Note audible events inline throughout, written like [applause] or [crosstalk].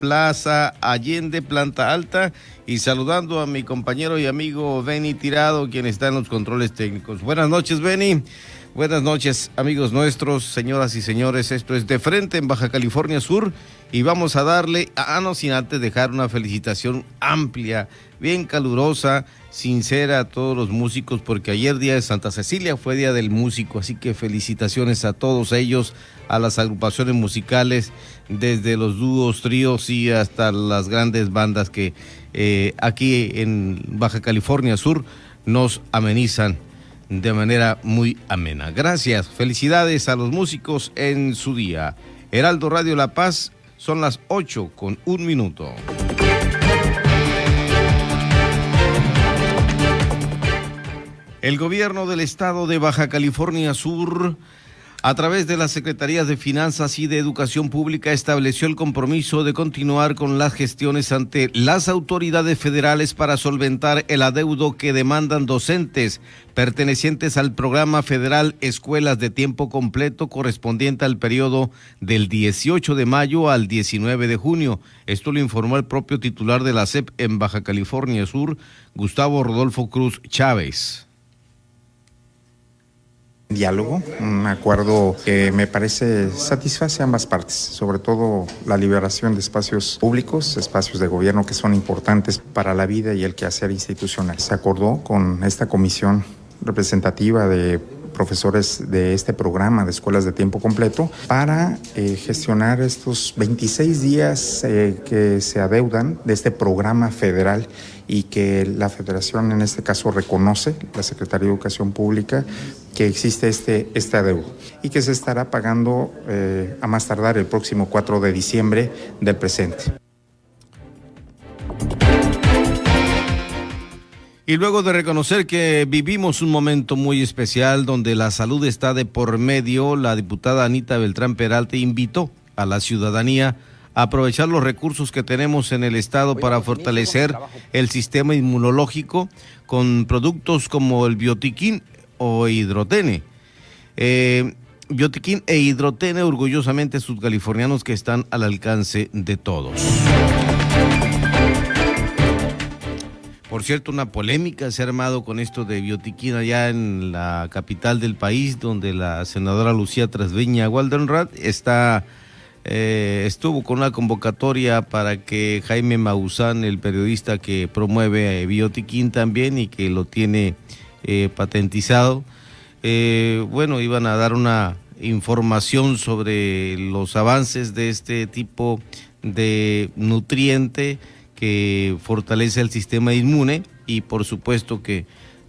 Plaza Allende, planta alta, y saludando a mi compañero y amigo Benny Tirado, quien está en los controles técnicos. Buenas noches, Benny. Buenas noches, amigos nuestros, señoras y señores. Esto es De Frente en Baja California Sur y vamos a darle, a no sin antes dejar una felicitación amplia, bien calurosa, sincera a todos los músicos, porque ayer día de Santa Cecilia fue Día del Músico, así que felicitaciones a todos ellos, a las agrupaciones musicales, desde los dúos, tríos y hasta las grandes bandas que eh, aquí en Baja California Sur nos amenizan de manera muy amena. Gracias, felicidades a los músicos en su día. Heraldo Radio La Paz, son las 8 con un minuto. El gobierno del estado de Baja California Sur a través de las Secretarías de Finanzas y de Educación Pública estableció el compromiso de continuar con las gestiones ante las autoridades federales para solventar el adeudo que demandan docentes pertenecientes al programa federal Escuelas de Tiempo Completo correspondiente al periodo del 18 de mayo al 19 de junio. Esto lo informó el propio titular de la SEP en Baja California Sur, Gustavo Rodolfo Cruz Chávez diálogo, un acuerdo que me parece satisface a ambas partes, sobre todo la liberación de espacios públicos, espacios de gobierno que son importantes para la vida y el quehacer institucional. Se acordó con esta comisión representativa de profesores de este programa de escuelas de tiempo completo para eh, gestionar estos 26 días eh, que se adeudan de este programa federal y que la federación en este caso reconoce, la Secretaría de Educación Pública, que existe este, este adeudo y que se estará pagando eh, a más tardar el próximo 4 de diciembre del presente. Y luego de reconocer que vivimos un momento muy especial donde la salud está de por medio, la diputada Anita Beltrán Peralta invitó a la ciudadanía a aprovechar los recursos que tenemos en el Estado para fortalecer el sistema inmunológico con productos como el biotiquín o hidrotene. Eh, biotiquín e hidrotene, orgullosamente californianos que están al alcance de todos. Por cierto, una polémica se ha armado con esto de biotiquina allá en la capital del país, donde la senadora Lucía Trasveña Waldenrad está, eh, estuvo con una convocatoria para que Jaime Maussan, el periodista que promueve biotiquín también y que lo tiene eh, patentizado, eh, bueno, iban a dar una información sobre los avances de este tipo de nutriente que fortalece el sistema inmune y por supuesto que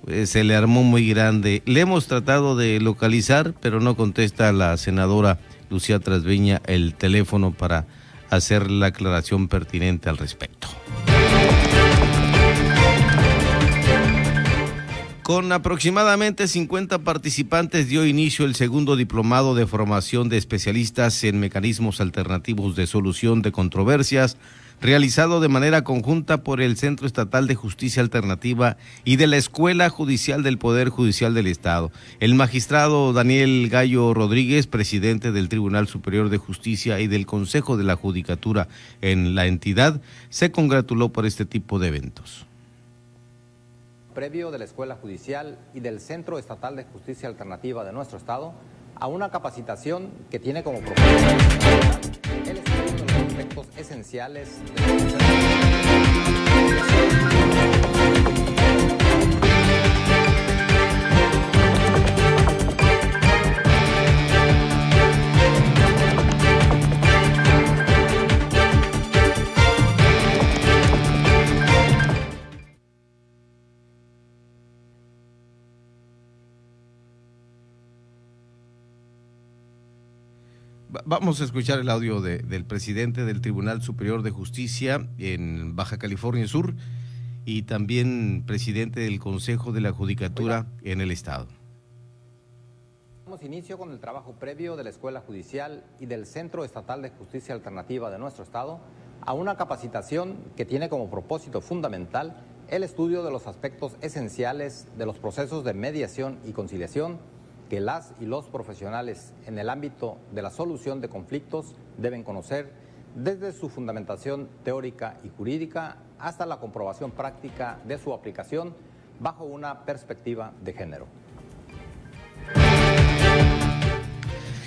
eh, se le armó muy grande. Le hemos tratado de localizar, pero no contesta la senadora Lucía Trasviña el teléfono para hacer la aclaración pertinente al respecto. Con aproximadamente 50 participantes dio inicio el segundo diplomado de formación de especialistas en mecanismos alternativos de solución de controversias realizado de manera conjunta por el Centro Estatal de Justicia Alternativa y de la Escuela Judicial del Poder Judicial del Estado. El magistrado Daniel Gallo Rodríguez, presidente del Tribunal Superior de Justicia y del Consejo de la Judicatura en la entidad, se congratuló por este tipo de eventos previo de la Escuela Judicial y del Centro Estatal de Justicia Alternativa de nuestro Estado a una capacitación que tiene como propósito el estudio de los aspectos esenciales de Vamos a escuchar el audio del presidente del Tribunal Superior de Justicia en Baja California Sur y también presidente del Consejo de la Judicatura en el Estado. Damos inicio con el trabajo previo de la Escuela Judicial y del Centro Estatal de Justicia Alternativa de nuestro Estado a una capacitación que tiene como propósito fundamental el estudio de los aspectos esenciales de los procesos de mediación y conciliación que las y los profesionales en el ámbito de la solución de conflictos deben conocer desde su fundamentación teórica y jurídica hasta la comprobación práctica de su aplicación bajo una perspectiva de género.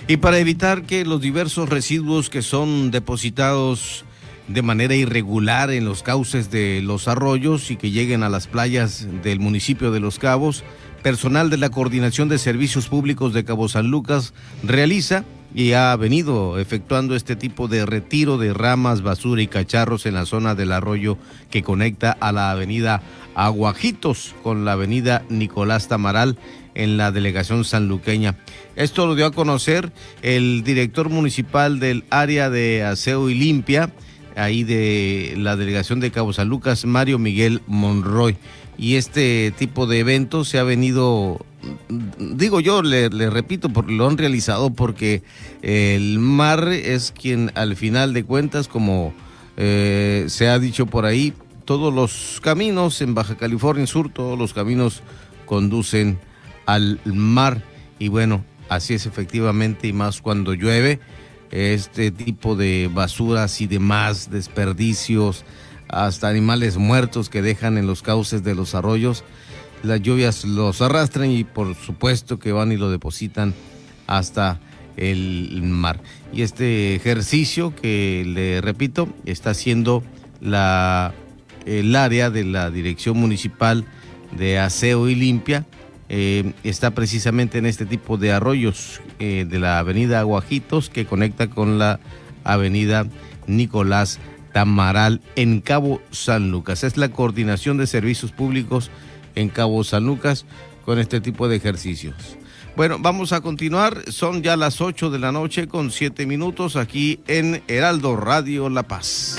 Y para evitar que los diversos residuos que son depositados de manera irregular en los cauces de los arroyos y que lleguen a las playas del municipio de Los Cabos, personal de la Coordinación de Servicios Públicos de Cabo San Lucas realiza y ha venido efectuando este tipo de retiro de ramas, basura y cacharros en la zona del arroyo que conecta a la avenida Aguajitos con la avenida Nicolás Tamaral en la delegación sanluqueña. Esto lo dio a conocer el director municipal del área de aseo y limpia, ahí de la delegación de Cabo San Lucas, Mario Miguel Monroy. Y este tipo de eventos se ha venido, digo yo, le, repito, porque lo han realizado porque el mar es quien al final de cuentas, como eh, se ha dicho por ahí, todos los caminos en Baja California Sur, todos los caminos conducen al mar. Y bueno, así es efectivamente, y más cuando llueve, este tipo de basuras y demás desperdicios, hasta animales muertos que dejan en los cauces de los arroyos, las lluvias los arrastran y por supuesto que van y lo depositan hasta el mar. Y este ejercicio que le repito está haciendo la, el área de la Dirección Municipal de Aseo y Limpia eh, está precisamente en este tipo de arroyos eh, de la avenida Aguajitos que conecta con la avenida Nicolás Tamaral en Cabo San Lucas. Es la coordinación de servicios públicos en Cabo San Lucas con este tipo de ejercicios. Bueno, vamos a continuar. Son ya las 8 de la noche con 7 minutos aquí en Heraldo Radio La Paz.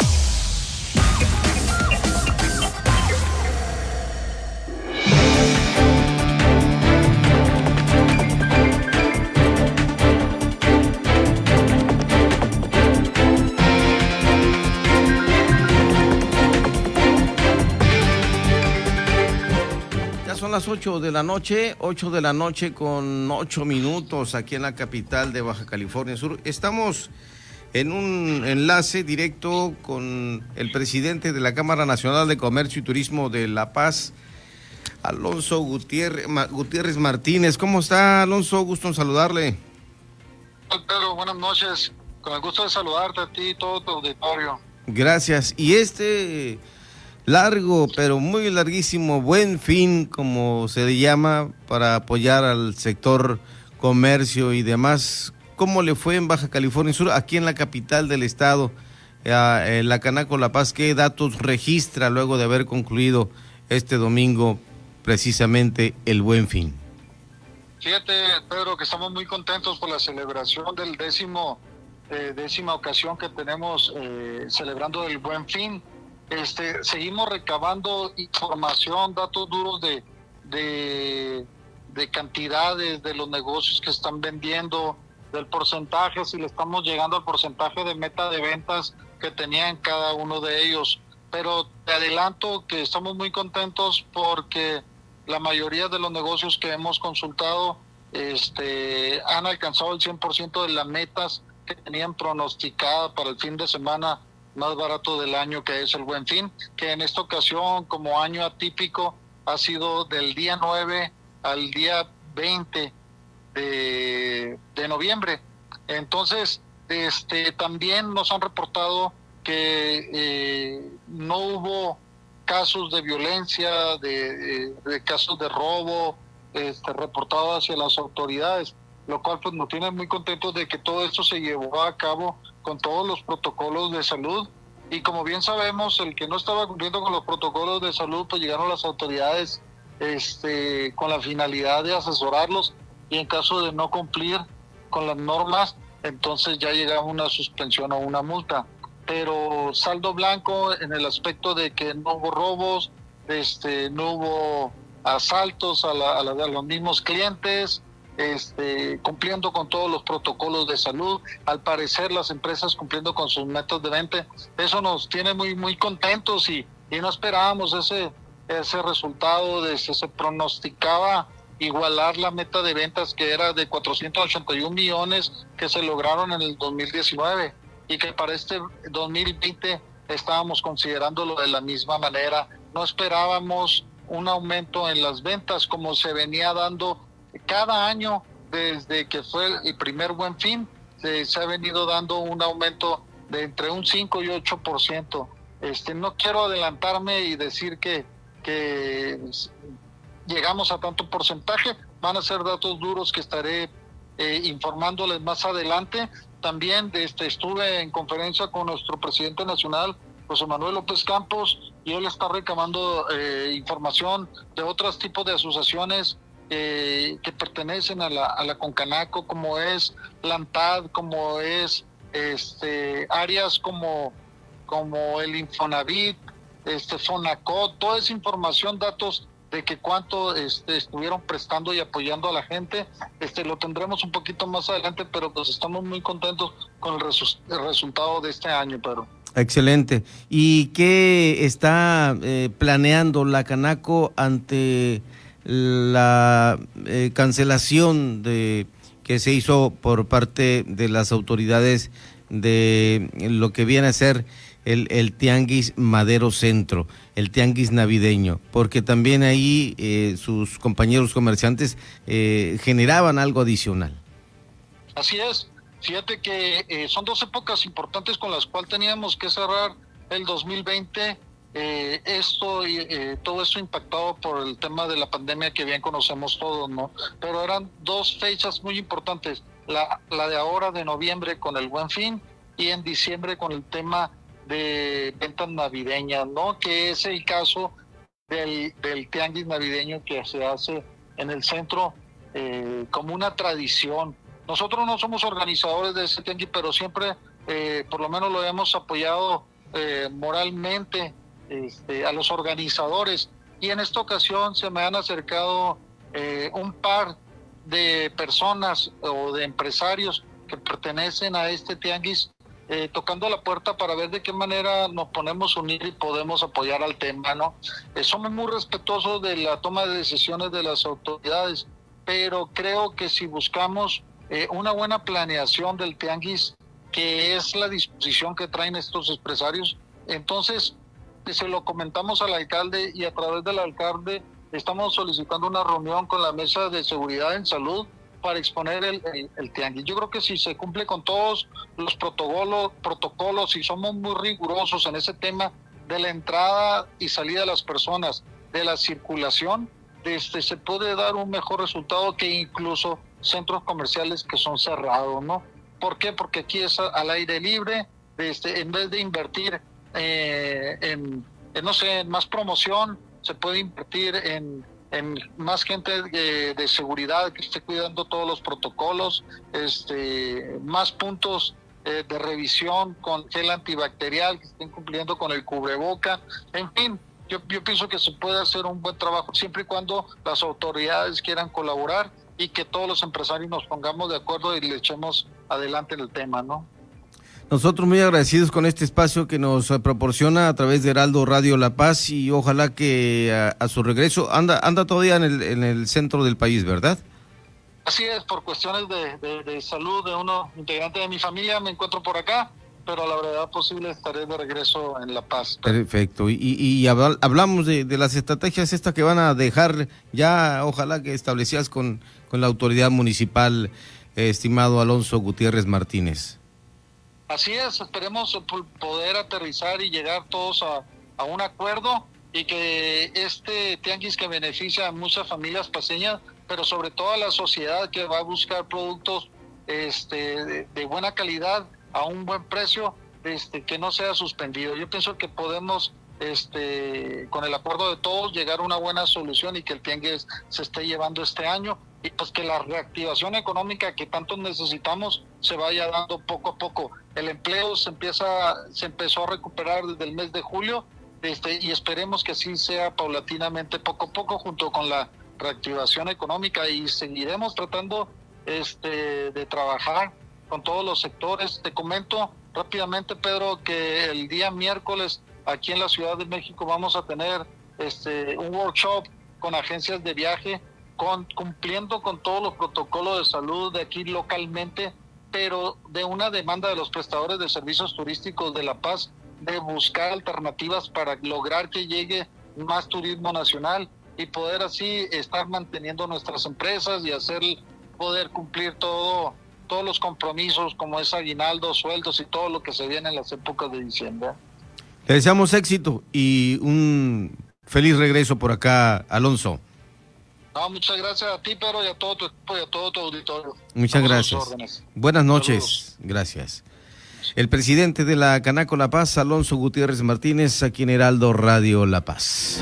8 de la noche, 8 de la noche con 8 minutos aquí en la capital de Baja California Sur. Estamos en un enlace directo con el presidente de la Cámara Nacional de Comercio y Turismo de La Paz, Alonso Gutiérrez, Gutiérrez Martínez. ¿Cómo está, Alonso? Gusto en saludarle. Pedro, buenas noches. Con el gusto de saludarte a ti y todo tu auditorio. Gracias. Y este largo, pero muy larguísimo, buen fin, como se le llama, para apoyar al sector comercio y demás. ¿Cómo le fue en Baja California Sur, aquí en la capital del estado, en la Canaco La Paz? ¿Qué datos registra luego de haber concluido este domingo precisamente el buen fin? Fíjate, Pedro, que estamos muy contentos por la celebración del décimo, eh, décima ocasión que tenemos eh, celebrando el buen fin este, seguimos recabando información, datos duros de, de, cantidades de los negocios que están vendiendo, del porcentaje, si le estamos llegando al porcentaje de meta de ventas que tenían cada uno de ellos. Pero te adelanto que estamos muy contentos porque la mayoría de los negocios que hemos consultado este, han alcanzado el 100% de las metas que tenían pronosticadas para el fin de semana más barato del año que es el Buen Fin, que en esta ocasión como año atípico ha sido del día 9 al día 20 de, noviembre. Entonces, este, también nos han reportado que eh, no hubo casos de violencia, de, casos de robo este, reportados hacia las autoridades. lo cual pues nos tiene muy contentos de que todo esto se llevó a cabo con todos los protocolos de salud. Y como bien sabemos, el que no estaba cumpliendo con los protocolos de salud, pues llegaron las autoridades este, con la finalidad de asesorarlos y en caso de no cumplir con las normas, entonces ya llegaba una suspensión o una multa. Pero saldo blanco en el aspecto de que no hubo robos, este, no hubo asaltos a, a los mismos clientes, este, cumpliendo con todos los protocolos de salud, al parecer las empresas cumpliendo con sus métodos de venta, eso nos tiene muy muy contentos y, y no esperábamos ese ese resultado, de, se pronosticaba igualar la meta de ventas que era de 481 millones que se lograron en el 2019 y que para este 2020 estábamos considerándolo de la misma manera. No esperábamos un aumento en las ventas como se venía dando cada año desde que fue el primer buen fin, se, ha venido dando un aumento de entre un 5 y 8%. Este, no quiero adelantarme y decir que, que llegamos a tanto porcentaje, van a ser datos duros que estaré eh, informándoles más adelante. También este, estuve en conferencia con nuestro presidente nacional, José Manuel López Campos, y él está reclamando eh, información de otros tipos de asociaciones eh, que pertenecen a la, a la Concanaco, como es Lantad, como es este, áreas como, como el Infonavit, este, Fonacot, toda esa información, datos de que cuánto este, estuvieron prestando y apoyando a la gente, este, lo tendremos un poquito más adelante, pero pues estamos muy contentos con el, resultado de este año, pero. Excelente. ¿Y qué está eh, planeando la Canaco ante la eh, cancelación de que se hizo por parte de las autoridades de lo que viene a ser el, el Tianguis Madero Centro, el Tianguis Navideño, porque también ahí eh, sus compañeros comerciantes eh, generaban algo adicional. Así es, fíjate que son dos épocas importantes con las cuales teníamos que cerrar el 2020 eh, esto y eh, todo esto impactado por el tema de la pandemia que bien conocemos todos, ¿no? Pero eran dos fechas muy importantes, la, la de ahora de noviembre con el Buen Fin y en diciembre con el tema de ventas navideñas, ¿no? Que es el caso del, del tianguis navideño que se hace en el centro eh, como una tradición. Nosotros no somos organizadores de ese tianguis, pero siempre, eh, por lo menos lo hemos apoyado eh, moralmente este, a los organizadores. Y en esta ocasión se me han acercado eh, un par de personas o de empresarios que pertenecen a este tianguis eh, tocando la puerta para ver de qué manera nos ponemos unir y podemos apoyar al tema, ¿no? Eh, somos muy respetuosos de la toma de decisiones de las autoridades, pero creo que si buscamos una buena planeación del tianguis, que es la disposición que traen estos empresarios, entonces se lo comentamos al alcalde y a través del alcalde estamos solicitando una reunión con la mesa de seguridad en salud para exponer el, el, tianguis. Yo creo que si se cumple con todos los protocolos, protocolos y somos muy rigurosos en ese tema de la entrada y salida de las personas, de la circulación, este, se puede dar un mejor resultado que incluso centros comerciales que son cerrados, ¿no? ¿Por qué? Porque aquí es al aire libre, este, en vez de invertir eh, en, no sé, en más promoción, se puede invertir en, en más gente de, seguridad que esté cuidando todos los protocolos, este, más puntos eh, de revisión con gel antibacterial que estén cumpliendo con el cubreboca, en fin. Yo, yo pienso que se puede hacer un buen trabajo siempre y cuando las autoridades quieran colaborar y que todos los empresarios nos pongamos de acuerdo y le echemos adelante el tema, ¿no? Nosotros muy agradecidos con este espacio que nos eh, proporciona a través de Heraldo Radio La Paz y ojalá que a, su regreso anda anda todavía en el, en el centro del país, ¿verdad? Así es, por cuestiones de, salud de uno integrante de mi familia me encuentro por acá, pero a la verdad posible estaré de regreso en La Paz. Perfecto, y, y, hablamos de, de, las estrategias estas que van a dejar ya, ojalá que establecidas con, con la autoridad municipal, estimado Alonso Gutiérrez Martínez. Así es, esperemos poder aterrizar y llegar todos a, un acuerdo y que este tianguis que beneficia a muchas familias paseñas pero sobre todo a la sociedad que va a buscar productos este, de, buena calidad a un buen precio, este, que no sea suspendido. Yo pienso que podemos este, con el acuerdo de todos, llegar a una buena solución y que el tianguis se esté llevando este año y pues que la reactivación económica que tanto necesitamos se vaya dando poco a poco. El empleo se empieza, se empezó a recuperar desde el mes de julio, este, y esperemos que así sea paulatinamente poco a poco junto con la reactivación económica y seguiremos tratando este, de trabajar con todos los sectores. Te comento rápidamente, Pedro, que el día miércoles aquí en la Ciudad de México vamos a tener este, un workshop con agencias de viaje, con, cumpliendo con todos los protocolos de salud de aquí localmente, pero de una demanda de los prestadores de servicios turísticos de La Paz de buscar alternativas para lograr que llegue más turismo nacional y poder así estar manteniendo nuestras empresas y hacer poder cumplir todo todos los compromisos como es aguinaldo, sueldos y todo lo que se viene en las épocas de diciembre. Le deseamos éxito y un feliz regreso por acá, Alonso. muchas gracias a ti, Pedro, y a todo tu equipo y a todo tu auditorio. Muchas gracias. Buenas noches. Gracias. El presidente de la Canaco La Paz, Alonso Gutiérrez Martínez, aquí en Heraldo Radio La Paz.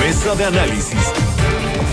Mesa de análisis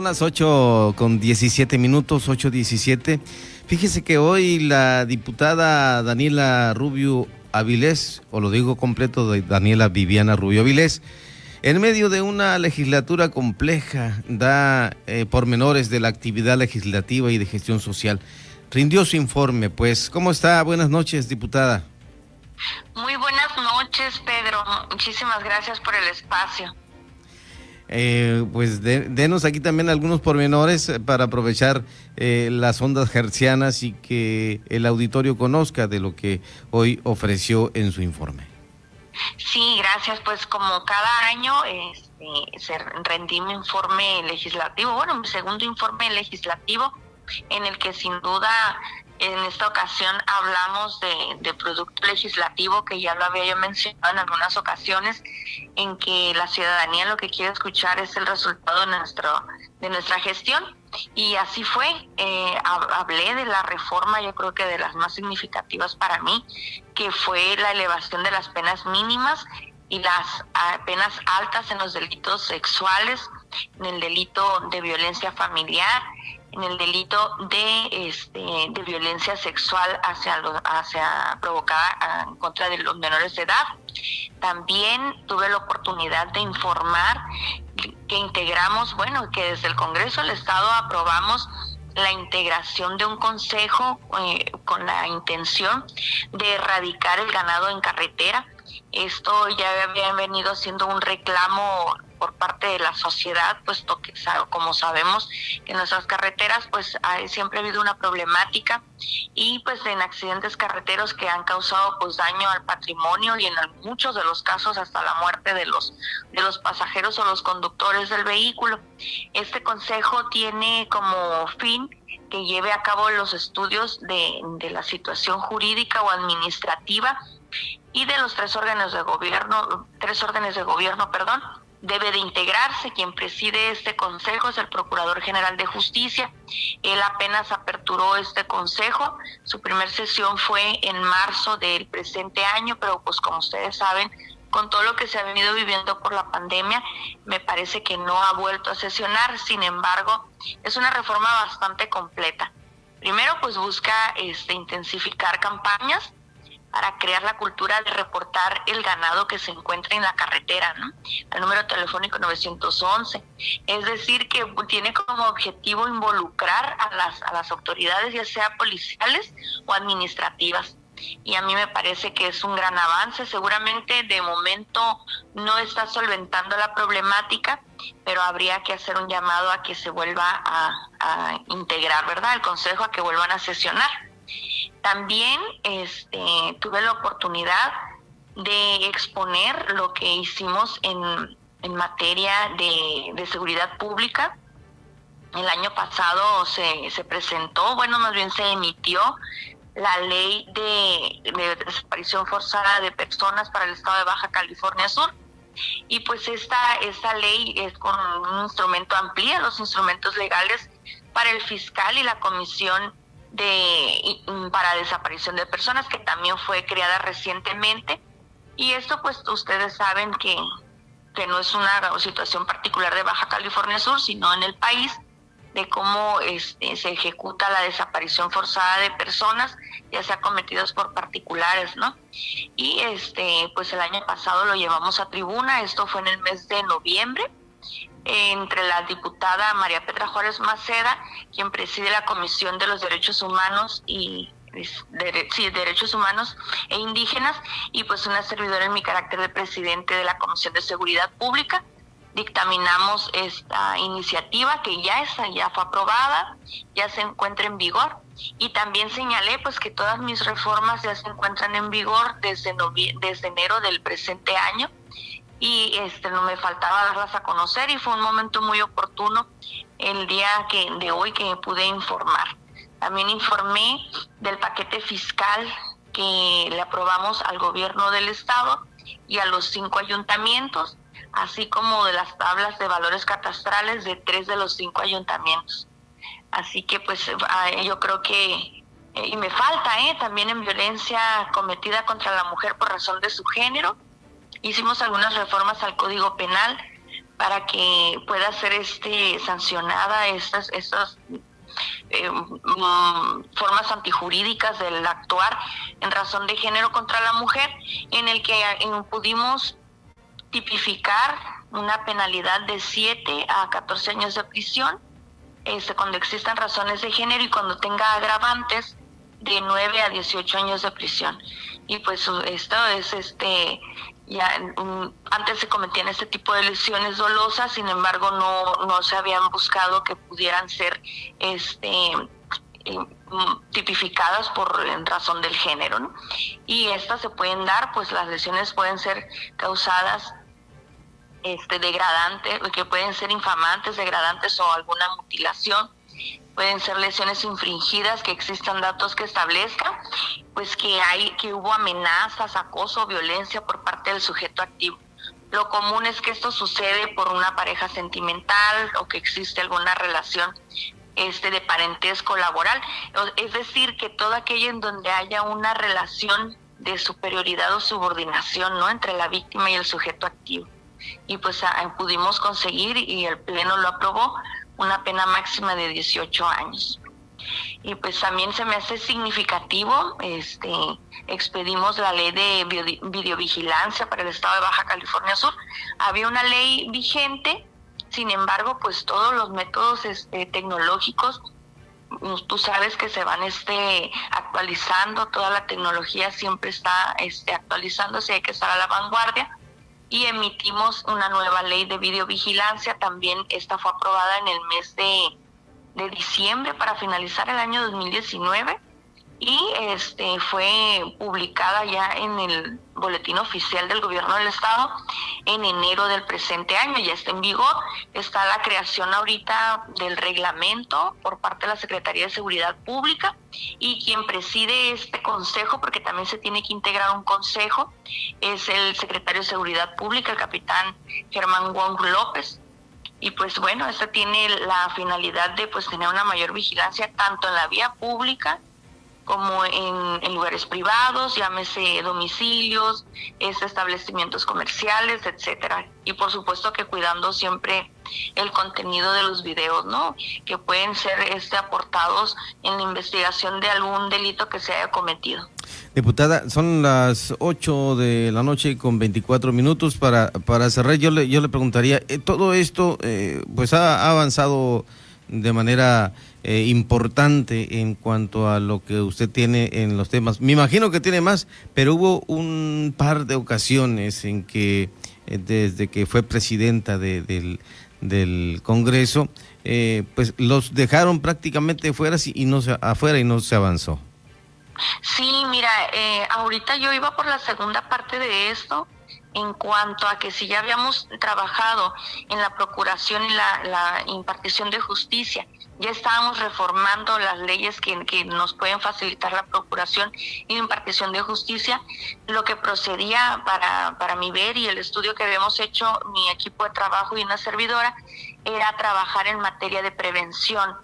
Son las 8 con 17 minutos, 8.17. Fíjese que hoy la diputada Daniela Rubio Avilés, o lo digo completo, Daniela Viviana Rubio Avilés, en medio de una legislatura compleja, da eh, pormenores de la actividad legislativa y de gestión social. Rindió su informe, pues. ¿Cómo está? Buenas noches, diputada. Muy buenas noches, Pedro. Muchísimas gracias por el espacio. Eh, pues denos aquí también algunos pormenores eh, para aprovechar eh, las ondas hercianas y que el auditorio conozca de lo que hoy ofreció en su informe. Sí, gracias. Pues como cada año este, se rendí mi informe legislativo, bueno, mi segundo informe legislativo, en el que sin duda en esta ocasión hablamos de, producto legislativo que ya lo había yo mencionado en algunas ocasiones, en que la ciudadanía lo que quiere escuchar es el resultado de, nuestro, de nuestra gestión. Y así fue, eh, hablé de la reforma, yo creo que de las más significativas para mí, que fue la elevación de las penas mínimas y las penas altas en los delitos sexuales, en el delito de violencia familiar en el delito de, este, de violencia sexual hacia, hacia provocada en contra de los menores de edad. También tuve la oportunidad de informar que integramos, bueno, que desde el Congreso del Estado aprobamos la integración de un consejo eh, con la intención de erradicar el ganado en carretera. Esto ya había venido siendo un reclamo por parte de la sociedad, puesto que como sabemos que en nuestras carreteras pues siempre ha habido una problemática y pues en accidentes carreteros que han causado pues daño al patrimonio y en muchos de los casos hasta la muerte de los de los pasajeros o los conductores del vehículo. Este consejo tiene como fin que lleve a cabo los estudios de la situación jurídica o administrativa y de los tres órganos de gobierno, tres órdenes de gobierno, perdón, debe de integrarse. Quien preside este consejo es el Procurador General de Justicia. Él apenas aperturó este consejo. Su primera sesión fue en marzo del presente año, pero pues como ustedes saben, con todo lo que se ha venido viviendo por la pandemia, me parece que no ha vuelto a sesionar. Sin embargo, es una reforma bastante completa. Primero, pues busca este, intensificar campañas para crear la cultura de reportar el ganado que se encuentra en la carretera, ¿no? El número telefónico 911. Es decir, que tiene como objetivo involucrar a las, a las autoridades, ya sea policiales o administrativas. y a mí me parece que es un gran avance. Seguramente de momento no está solventando la problemática, pero habría que hacer un llamado a que se vuelva a, a integrar, ¿verdad? El Consejo a que vuelvan a sesionar. También este, tuve la oportunidad de exponer lo que hicimos en, materia de, seguridad pública. El año pasado se, se, presentó, bueno, más bien se emitió la ley de, de, desaparición forzada de personas para el estado de Baja California Sur. Y pues esta, esta ley es con un instrumento, amplía los instrumentos legales para el fiscal y la comisión de para desaparición de personas que también fue creada recientemente. Y esto pues ustedes saben que, que no es una situación particular de Baja California Sur sino en el país de cómo este, se ejecuta la desaparición forzada de personas ya sea cometidos por particulares no y este pues el año pasado lo llevamos a tribuna esto fue en el mes de noviembre entre la diputada María Petra Juárez Maceda, quien preside la Comisión de los Derechos Humanos y derechos humanos e indígenas y pues una servidora en mi carácter de presidente de la Comisión de Seguridad Pública. Dictaminamos esta iniciativa que ya está, ya fue aprobada, ya se encuentra en vigor y también señalé pues que todas mis reformas ya se encuentran en vigor desde desde enero del presente año y este no me faltaba darlas a conocer y fue un momento muy oportuno el día que de hoy que pude informar. También informé del paquete fiscal que le aprobamos al gobierno del estado y a los cinco ayuntamientos, así como de las tablas de valores catastrales de tres de los cinco ayuntamientos. Así que pues ah, yo creo que eh, y me falta eh, también en violencia cometida contra la mujer por razón de su género hicimos algunas reformas al Código Penal para que pueda ser este sancionada estas estas eh, mm, formas antijurídicas del actuar en razón de género contra la mujer, en el que pudimos tipificar una penalidad de 7 a 14 años de prisión, este, cuando existan razones de género y cuando tenga agravantes de 9 a 18 años de prisión. Y pues esto es este ya antes se cometían este tipo de lesiones dolosas, sin embargo no, no se habían buscado que pudieran ser este eh, tipificadas por en razón del género. Y estas se pueden dar, pues las lesiones pueden ser causadas este degradantes, que pueden ser infamantes, degradantes o alguna mutilación pueden ser lesiones infringidas, que existan datos que establezcan, pues que hay, que hubo amenazas, acoso, violencia por parte del sujeto activo. Lo común es que esto sucede por una pareja sentimental o que existe alguna relación este de parentesco laboral, es decir, que todo aquello en donde haya una relación de superioridad o subordinación, ¿no? entre la víctima y el sujeto activo. Y pues ah, pudimos conseguir y el pleno lo aprobó una pena máxima de 18 años. Y pues también se me hace significativo, este, expedimos la ley de videovigilancia para el estado de Baja California Sur. Había una ley vigente, sin embargo, pues todos los métodos este, tecnológicos pues, tú sabes que se van este actualizando, toda la tecnología siempre está este actualizándose, hay que estar a la vanguardia y emitimos una nueva ley de videovigilancia. También esta fue aprobada en el mes de, de diciembre para finalizar el año 2019 y este fue publicada ya en el boletín oficial del gobierno del estado en enero del presente año, ya está en vigor, está la creación ahorita del reglamento por parte de la Secretaría de Seguridad Pública y quien preside este consejo, porque también se tiene que integrar un consejo, es el secretario de Seguridad Pública, el capitán Germán Wong López. Y pues bueno, esto tiene la finalidad de pues tener una mayor vigilancia tanto en la vía pública como en, lugares privados, llámese domicilios, establecimientos comerciales, etcétera. Y por supuesto que cuidando siempre el contenido de los videos, ¿no? Que pueden ser este aportados en la investigación de algún delito que se haya cometido. Diputada, son las 8 de la noche con 24 minutos para, para cerrar. Yo le, yo le preguntaría, eh, todo esto eh, pues ha, ha avanzado de manera eh, importante en cuanto a lo que usted tiene en los temas. Me imagino que tiene más, pero hubo un par de ocasiones en que eh, desde que fue presidenta del, del Congreso, eh, pues los dejaron prácticamente fuera y no se, afuera y no se avanzó. Sí, mira, eh, ahorita yo iba por la segunda parte de esto en cuanto a que si ya habíamos trabajado en la procuración y la, impartición de justicia, ya estábamos reformando las leyes que, que, nos pueden facilitar la procuración y la impartición de justicia, lo que procedía para, para mi ver y el estudio que habíamos hecho mi equipo de trabajo y una servidora era trabajar en materia de prevención,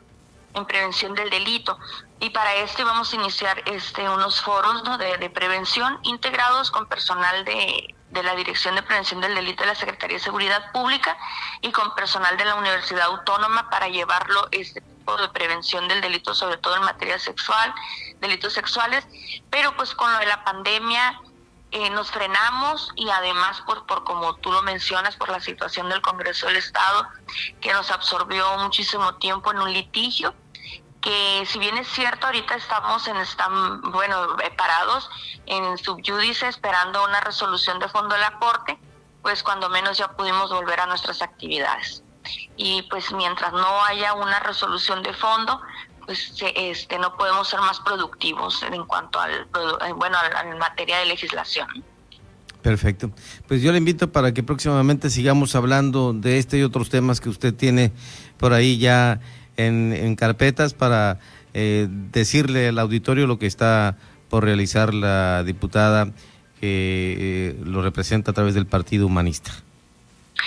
en prevención del delito. Y para esto íbamos a iniciar este, unos foros de, de prevención integrados con personal de de la Dirección de Prevención del Delito de la Secretaría de Seguridad Pública y con personal de la Universidad Autónoma para llevarlo este tipo de prevención del delito, sobre todo en materia sexual, delitos sexuales, pero pues con lo de la pandemia eh, nos frenamos y además por, por como tú lo mencionas, por la situación del Congreso del Estado, que nos absorbió muchísimo tiempo en un litigio que si bien es cierto, ahorita estamos en, están, bueno, eh, parados en subyúdice esperando una resolución de fondo de la Corte, pues cuando menos ya pudimos volver a nuestras actividades. Y pues mientras no haya una resolución de fondo, pues este, no podemos ser más productivos en cuanto al, eh, bueno, en materia de legislación. Perfecto. Pues yo le invito para que próximamente sigamos hablando de este y otros temas que usted tiene por ahí ya en, carpetas para eh, decirle al auditorio lo que está por realizar la diputada que eh, lo representa a través del Partido Humanista.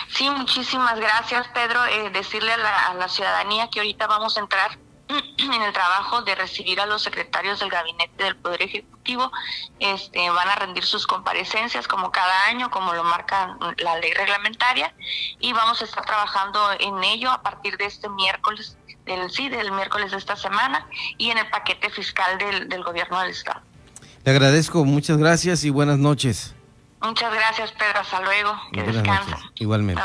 Sí, muchísimas gracias, Pedro. Eh, decirle a la, a la ciudadanía que ahorita vamos a entrar [clears throat] en el trabajo de recibir a los secretarios del gabinete del Poder Ejecutivo. Este, van a rendir sus comparecencias como cada año, como lo marca la ley reglamentaria, y vamos a estar trabajando en ello a partir de este miércoles del sí, del miércoles de esta semana y en el paquete fiscal del, del gobierno del estado. Le agradezco, muchas gracias y buenas noches. Muchas gracias, Pedro. Hasta luego. Que descansa. Igualmente.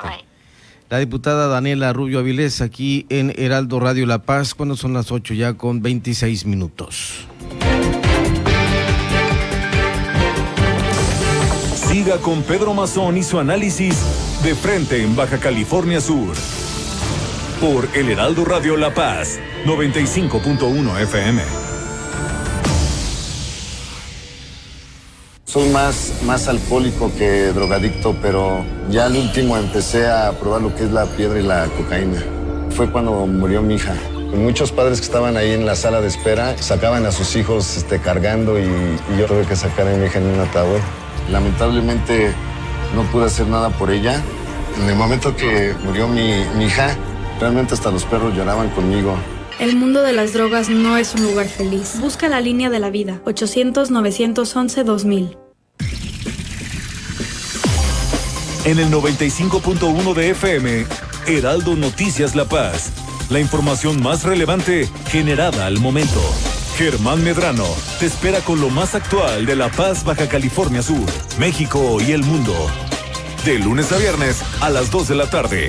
La diputada Daniela Rubio Avilés aquí en Heraldo Radio La Paz, cuando son las 8 ya con 26 minutos. Siga con Pedro Mazón y su análisis de frente en Baja California Sur por El Heraldo Radio La Paz, 95.1 FM. Soy más, más alcohólico que drogadicto, pero ya al último empecé a probar lo que es la piedra y la cocaína. Fue cuando murió mi hija. Muchos padres que estaban ahí en la sala de espera sacaban a sus hijos este, cargando y, yo tuve que sacar a mi hija en un ataúd. Lamentablemente no pude hacer nada por ella. En el momento que murió mi, mi hija, Realmente hasta los perros lloraban conmigo. El mundo de las drogas no es un lugar feliz. Busca la línea de la vida. 800-911-2000. En el 95.1 de FM, Heraldo Noticias La Paz. La información más relevante generada al momento. Germán Medrano te espera con lo más actual de La Paz, Baja California Sur, México y el mundo. De lunes a viernes a las 2 de la tarde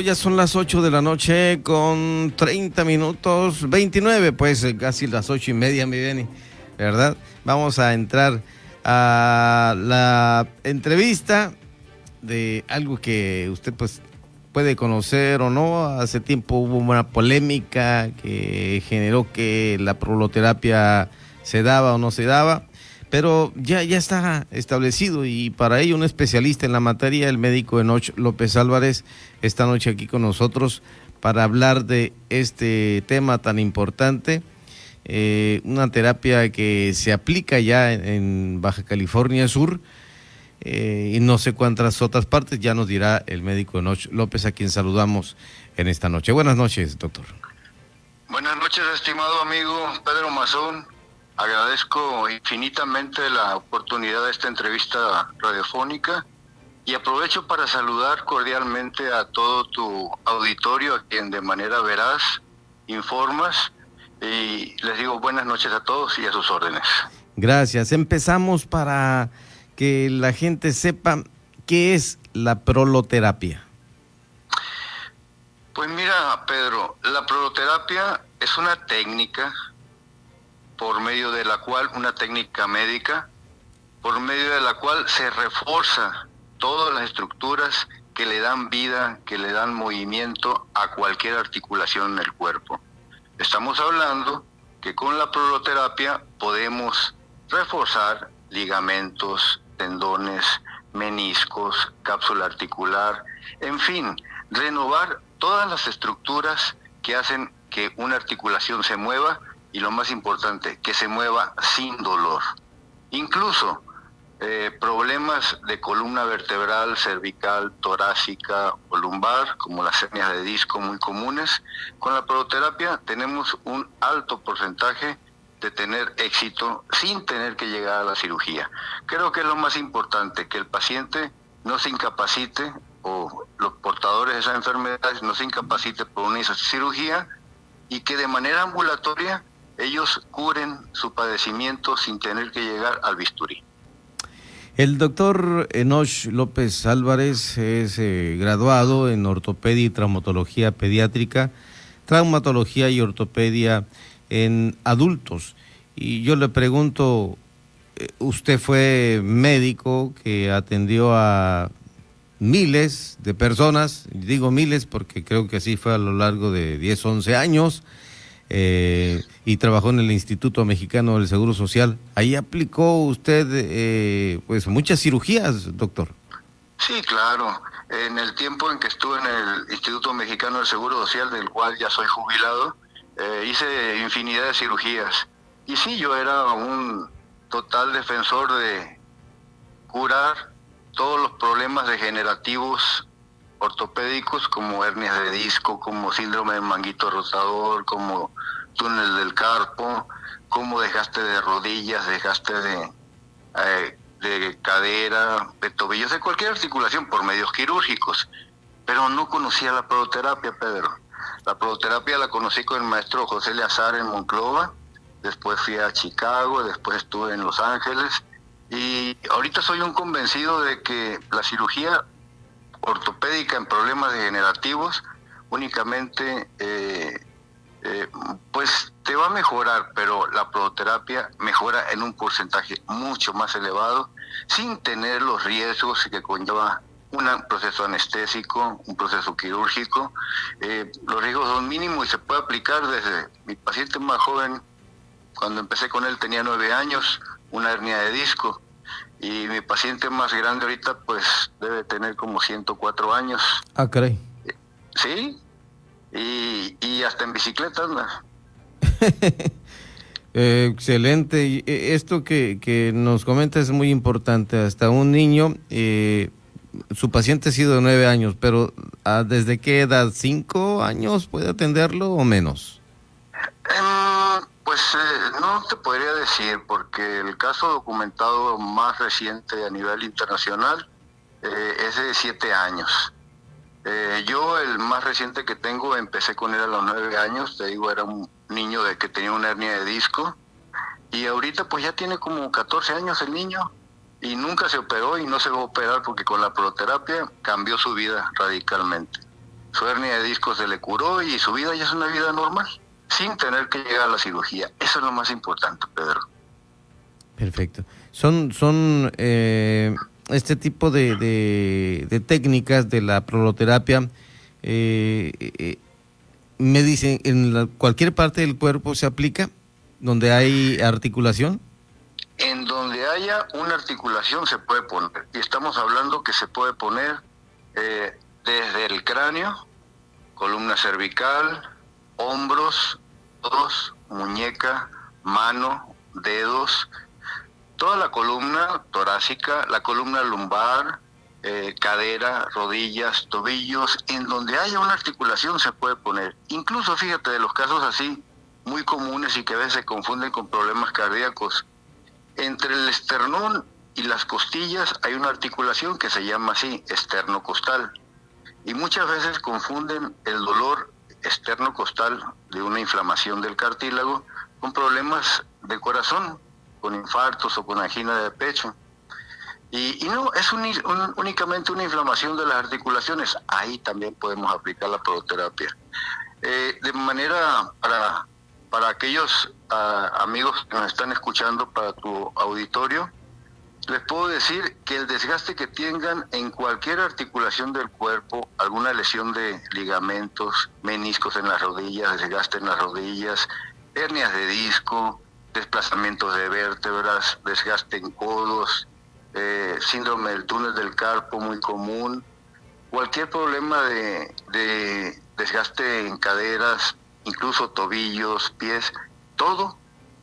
Ya son las 8 de la noche con 30 minutos, 29, pues eh, casi las ocho y media, mi Beni, ¿verdad? Vamos a entrar a la entrevista de algo que usted pues puede conocer o no. Hace tiempo hubo una polémica que generó que la proloterapia se daba o no se daba pero ya, ya está establecido y para ello un especialista en la materia, el médico Enoch López Álvarez, esta noche aquí con nosotros para hablar de este tema tan importante, eh, una terapia que se aplica ya en, Baja California Sur eh, y no sé cuántas otras partes, ya nos dirá el médico Enoch López a quien saludamos en esta noche. Buenas noches, doctor. noches, estimado amigo Pedro Mazón. Agradezco infinitamente la oportunidad de esta entrevista radiofónica y aprovecho para saludar cordialmente a todo tu auditorio, a quien de manera veraz informas y les digo buenas noches a todos y a sus órdenes. Gracias. Empezamos para que la gente sepa qué es la proloterapia. Pues mira, Pedro, la proloterapia es una técnica por medio de la cual, una técnica médica, por medio de la cual se refuerza todas las estructuras que le dan vida, que le dan movimiento a cualquier articulación en el cuerpo. Estamos hablando que con la proloterapia podemos reforzar ligamentos, tendones, meniscos, cápsula articular, en fin, renovar todas las estructuras que hacen que una articulación se mueva y lo más importante, que se mueva sin dolor. Incluso eh, problemas de columna vertebral, cervical, torácica o lumbar, como las hernias de disco muy comunes, con la proterapia tenemos un alto porcentaje de tener éxito sin tener que llegar a la cirugía. Creo que es lo más importante, que el paciente no se incapacite o los portadores de esas enfermedades no se incapacite por una cirugía y que de manera ambulatoria ellos curen su padecimiento sin tener que llegar al bisturí. El doctor Enoch López Álvarez es eh, graduado en ortopedia y traumatología pediátrica, traumatología y ortopedia en adultos. Y yo le pregunto, eh, usted fue médico que atendió a miles de personas, digo miles porque creo que así fue a lo largo de 10, 11 años, eh, y trabajó en el Instituto Mexicano del Seguro Social. Ahí aplicó usted eh, pues muchas cirugías, doctor. Sí, claro. En el tiempo en que estuve en el Instituto Mexicano del Seguro Social, del cual ya soy jubilado, eh, hice infinidad de cirugías. Y sí, yo era un total defensor de curar todos los problemas degenerativos ortopédicos como hernias de disco, como síndrome de manguito rotador, como túnel del carpo, como dejaste de rodillas, dejaste de, eh, de cadera, de tobillos, de cualquier articulación por medios quirúrgicos. Pero no conocía la prodoterapia, Pedro. La prodoterapia la conocí con el maestro José Leazar en Monclova, después fui a Chicago, después estuve en Los Ángeles y ahorita soy un convencido de que la cirugía ortopédica en problemas degenerativos únicamente eh, eh, pues te va a mejorar, pero la prodoterapia mejora en un porcentaje mucho más elevado sin tener los riesgos que conlleva un proceso anestésico, un proceso quirúrgico. Eh, los riesgos son mínimos y se puede aplicar desde mi paciente más joven, cuando empecé con él tenía nueve años, una hernia de disco. Y mi paciente más grande ahorita, pues debe tener como 104 años. Ah, caray. Sí, y, y hasta en bicicleta anda. [laughs] Eh, excelente. Eh, esto que, que, nos comenta es muy importante. Hasta un niño, eh, su paciente ha sido de nueve años, pero ah, ¿desde qué edad? ¿Cinco años puede atenderlo o menos? Em, pues eh, no te podría decir, porque el caso documentado más reciente a nivel internacional eh, es de siete años. Eh, yo el más reciente que tengo empecé con él a los nueve años, te digo, era un niño de que tenía una hernia de disco y ahorita pues ya tiene como 14 años el niño y nunca se operó y no se va a operar porque con la proterapia cambió su vida radicalmente. Su hernia de disco se le curó y su vida ya es una vida normal sin tener que llegar a la cirugía. Eso es lo más importante, Pedro. Perfecto. Son, son eh, este tipo de, de, técnicas de la proloterapia. Eh, eh, me dicen, ¿en cualquier parte del cuerpo se aplica? ¿Donde hay articulación? En donde haya una articulación se puede poner. Y estamos hablando que se puede poner desde el cráneo, columna cervical, hombros, todos, muñeca, mano, dedos, toda la columna torácica, la columna lumbar, eh, cadera, rodillas, tobillos, en donde haya una articulación se puede poner. Incluso, fíjate, de los casos así muy comunes y que a veces se confunden con problemas cardíacos. Entre el esternón y las costillas hay una articulación que se llama así, esternocostal. Y muchas veces confunden el dolor esternocostal de una inflamación del cartílago con problemas de corazón, con infartos o con angina de pecho. Y, no, es únicamente una inflamación de las articulaciones. Ahí también podemos aplicar la proterapia. Eh, de manera para, para aquellos ah, amigos que nos están escuchando, para tu auditorio, les puedo decir que el desgaste que tengan en cualquier articulación del cuerpo, alguna lesión de ligamentos, meniscos en las rodillas, desgaste en las rodillas, hernias de disco, desplazamientos de vértebras, desgaste en codos, eh, síndrome del túnel del carpo muy común, cualquier problema de, de desgaste en caderas, incluso tobillos, pies, todo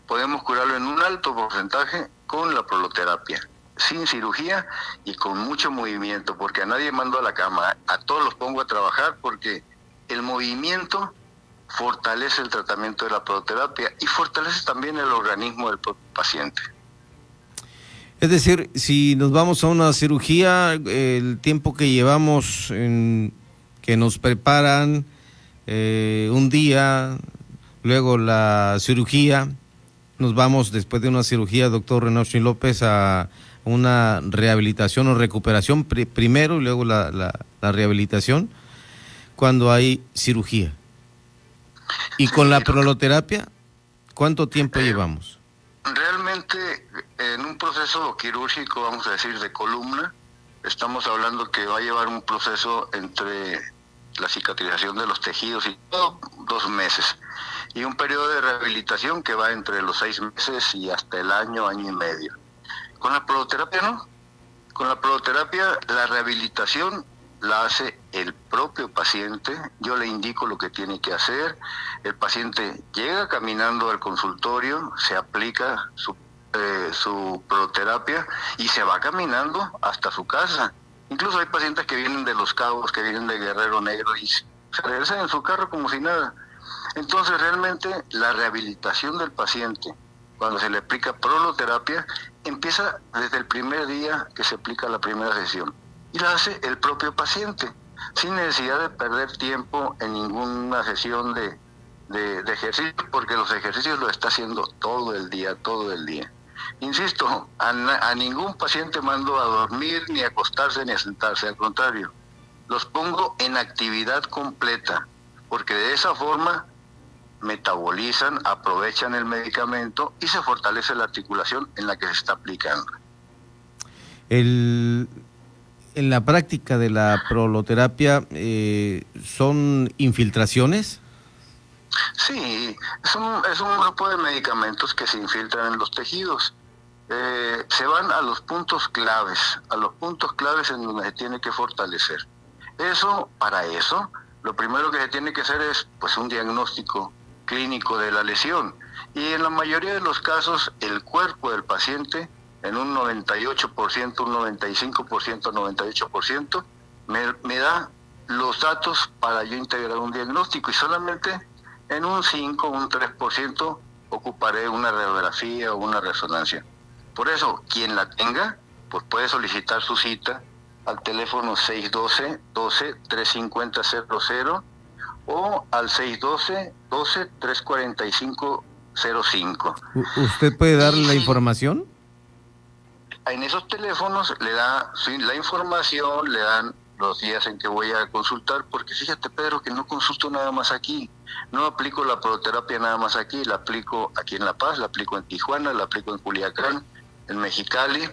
podemos curarlo en un alto porcentaje con la proloterapia sin cirugía y con mucho movimiento, porque a nadie mando a la cama, a todos los pongo a trabajar porque el movimiento fortalece el tratamiento de la proterapia y fortalece también el organismo del paciente. Es decir, si nos vamos a una cirugía, el tiempo que llevamos en que nos preparan eh, un día, luego la cirugía, nos vamos después de una cirugía, doctor Renato López, a una rehabilitación o recuperación primero y luego la, la, rehabilitación cuando hay cirugía. Y con la proloterapia, ¿cuánto tiempo llevamos? Realmente en un proceso quirúrgico, vamos a decir, de columna, estamos hablando que va a llevar un proceso entre la cicatrización de los tejidos y todo, dos meses. Y un periodo de rehabilitación que va entre los seis meses y hasta el año, año y medio. Con la proloterapia no. Con la proloterapia la rehabilitación la hace el propio paciente, yo le indico lo que tiene que hacer, el paciente llega caminando al consultorio, se aplica su, eh, su proloterapia y se va caminando hasta su casa. Incluso hay pacientes que vienen de Los Cabos, que vienen de Guerrero Negro y se regresan en su carro como si nada. Entonces realmente la rehabilitación del paciente cuando se le aplica proloterapia, empieza desde el primer día que se aplica la primera sesión. Y la hace el propio paciente, sin necesidad de perder tiempo en ninguna sesión de, de, ejercicio, porque los ejercicios lo está haciendo todo el día, todo el día. Insisto, a, a ningún paciente mando a dormir, ni a acostarse, ni a sentarse, al contrario, los pongo en actividad completa, porque de esa forma metabolizan, aprovechan el medicamento y se fortalece la articulación en la que se está aplicando. El, en la práctica de la proloterapia, eh, ¿son infiltraciones? Sí, es un, es un grupo de medicamentos que se infiltran en los tejidos. Eh, se van a los puntos claves, a los puntos claves en donde se tiene que fortalecer. Eso, para eso, lo primero que se tiene que hacer es pues un diagnóstico clínico de la lesión. Y en la mayoría de los casos, el cuerpo del paciente, en un 98%, un 95%, 98%, me, me da los datos para yo integrar un diagnóstico y solamente en un 5, un 3% ocuparé una radiografía o una resonancia. Por eso, quien la tenga, pues puede solicitar su cita al teléfono 612 12 350 00 o al 612-12-345-05. ¿Usted puede darle la información? En esos teléfonos le da la información, le dan los días en que voy a consultar, porque fíjate Pedro que no consulto nada más aquí, no aplico la proterapia nada más aquí, la aplico aquí en La Paz, la aplico en Tijuana, la aplico en Culiacán, en Mexicali,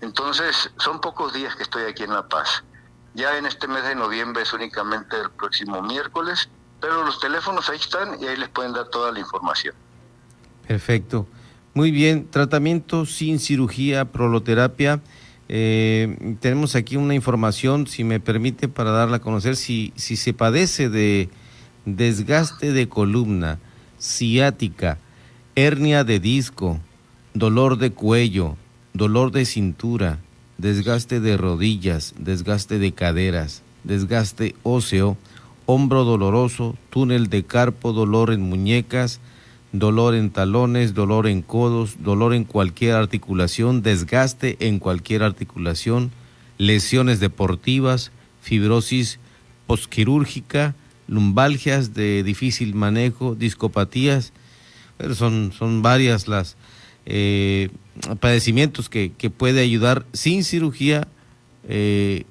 entonces son pocos días que estoy aquí en La Paz. Ya en este mes de noviembre es únicamente el próximo miércoles, pero los teléfonos ahí están y ahí les pueden dar toda la información. Perfecto. Muy bien, tratamiento sin cirugía, proloterapia. Eh, tenemos aquí una información, si me permite, para darla a conocer. Si, si se padece de desgaste de columna, ciática, hernia de disco, dolor de cuello, dolor de cintura, desgaste de rodillas, desgaste de caderas, desgaste óseo, hombro doloroso, túnel de carpo, dolor en muñecas, dolor en talones, dolor en codos, dolor en cualquier articulación, desgaste en cualquier articulación, lesiones deportivas, fibrosis postquirúrgica, lumbalgias de difícil manejo, discopatías, pero son, son varias las eh, padecimientos que, que, puede ayudar sin cirugía eh,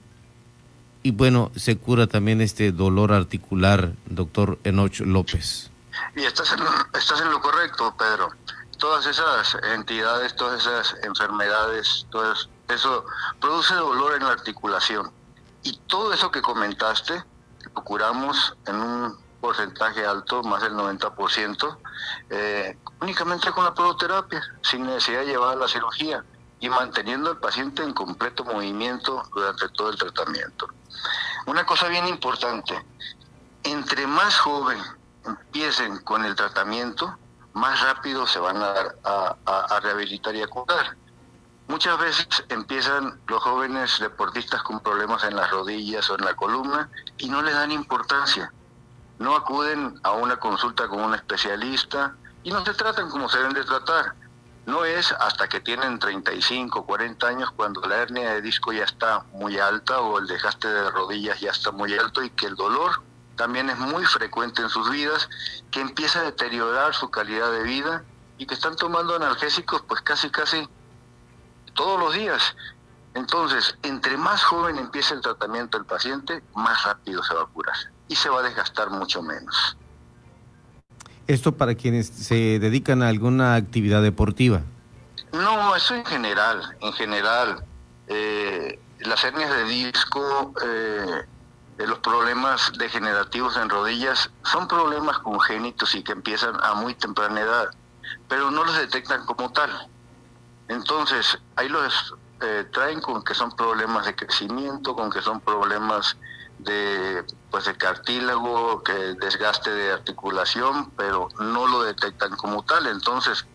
y bueno, se cura también este dolor articular, doctor Enoch López. Y estás en, estás en lo correcto, Pedro. Todas esas entidades, todas esas enfermedades, todo eso produce dolor en la articulación. Y todo eso que comentaste, lo curamos en un porcentaje alto, más del 90%, eh, únicamente con la prototerapia, sin necesidad de llevar a la cirugía y manteniendo al paciente en completo movimiento durante todo el tratamiento. Una cosa bien importante, entre más joven empiecen con el tratamiento, más rápido se van a, a, a rehabilitar y a curar. Muchas veces empiezan los jóvenes deportistas con problemas en las rodillas o en la columna y no les dan importancia. No acuden a una consulta con un especialista y no se tratan como se deben de tratar. No es hasta que tienen 35, 40 años cuando la hernia de disco ya está muy alta o el desgaste de rodillas ya está muy alto y que el dolor también es muy frecuente en sus vidas, que empieza a deteriorar su calidad de vida y que están tomando analgésicos pues casi casi todos los días. Entonces, entre más joven empiece el tratamiento el paciente, más rápido se va a curar y se va a desgastar mucho menos. ¿Esto para quienes se dedican a alguna actividad deportiva? No, eso en general, en general. Eh, las hernias de disco, eh, los problemas degenerativos en rodillas, son problemas congénitos y que empiezan a muy temprana edad, pero no los detectan como tal. Entonces, ahí los eh, traen con que son problemas de crecimiento, con que son problemas de pues de cartílago, que desgaste de articulación, pero no lo detectan como tal. Entonces,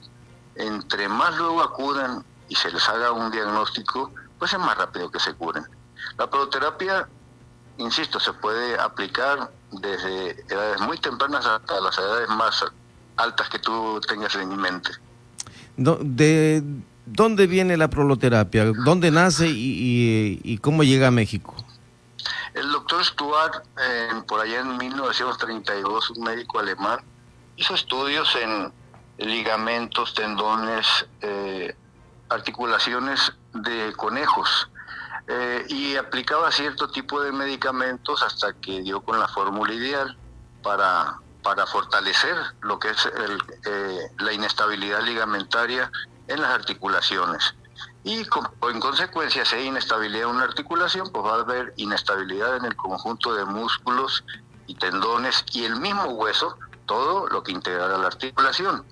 entre más luego acudan y se les haga un diagnóstico, pues es más rápido que se curen. La prototerapia, insisto, se puede aplicar desde edades muy tempranas hasta las edades más altas que tú tengas en mente. de, ¿Dónde viene la proloterapia? ¿Dónde nace y, cómo llega a México? El doctor Stuart, por allá en 1932, un médico alemán, hizo estudios en ligamentos, tendones, eh, articulaciones de conejos eh, y aplicaba cierto tipo de medicamentos hasta que dio con la fórmula ideal para, para fortalecer lo que es eh, la inestabilidad ligamentaria en las articulaciones. Y en consecuencia, si hay inestabilidad en una articulación, pues va a haber inestabilidad en el conjunto de músculos y tendones y el mismo hueso, todo lo que integra la articulación.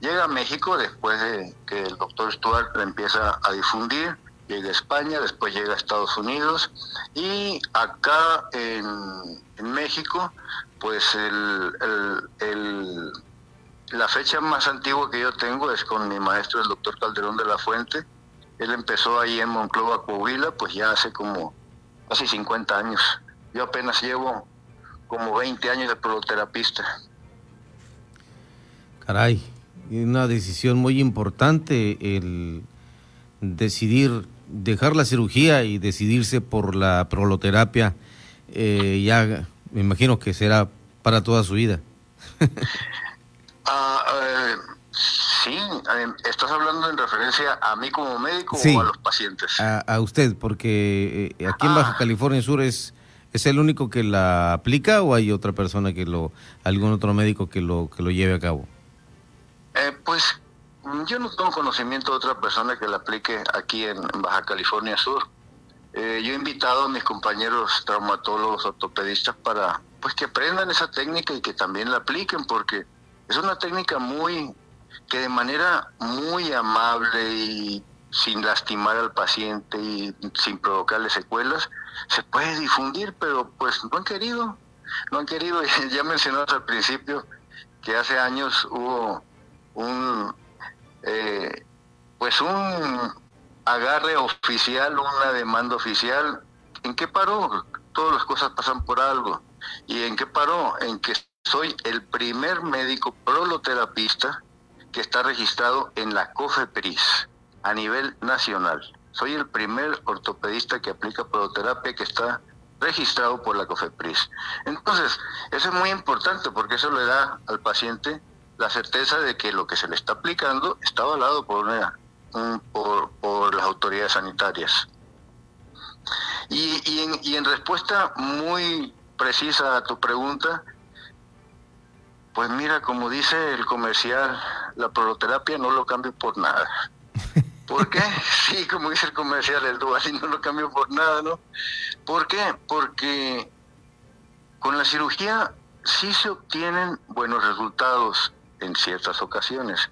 Llega a México después de que el doctor Stuart empieza a difundir, llega a España, después llega a Estados Unidos y acá en, México, pues el la fecha más antigua que yo tengo es con mi maestro, el doctor Calderón de la Fuente. Él empezó ahí en Monclova, Coahuila, pues ya hace como casi 50 años. Yo apenas llevo como 20 años de proterapista. Caray, una decisión muy importante el decidir dejar la cirugía y decidirse por la proloterapia. Eh, ya me imagino que será para toda su vida. [laughs] Ah, eh, sí, eh, ¿estás hablando en referencia a mí como médico o a los pacientes? A, usted, porque eh, aquí en Baja ah. California Sur es, es el único que la aplica o hay otra persona que lo, algún otro médico que lo, que lo lleve a cabo. pues yo no tengo conocimiento de otra persona que la aplique aquí en, Baja California Sur. yo he invitado a mis compañeros traumatólogos ortopedistas para pues que aprendan esa técnica y que también la apliquen porque es una técnica muy, que de manera muy amable y sin lastimar al paciente y sin provocarle secuelas, se puede difundir, pero pues no han querido, no han querido, [laughs] ya mencionamos al principio que hace años hubo un, eh, pues un agarre oficial, una demanda oficial, ¿en qué paró? Todas las cosas pasan por algo. ¿Y en qué paró? En que soy el primer médico proloterapista que está registrado en la COFEPRIS a nivel nacional. Soy el primer ortopedista que aplica proloterapia que está registrado por la COFEPRIS. Entonces, eso es muy importante porque eso le da al paciente la certeza de que lo que se le está aplicando está avalado por, una, por, las autoridades sanitarias. Y en respuesta muy precisa a tu pregunta, pues mira, como dice el comercial, la proloterapia no lo cambio por nada. ¿Por qué? [laughs] Sí, como dice el comercial, el Duvalín no lo cambio por nada, ¿no? ¿Por qué? Porque con la cirugía sí se obtienen buenos resultados en ciertas ocasiones,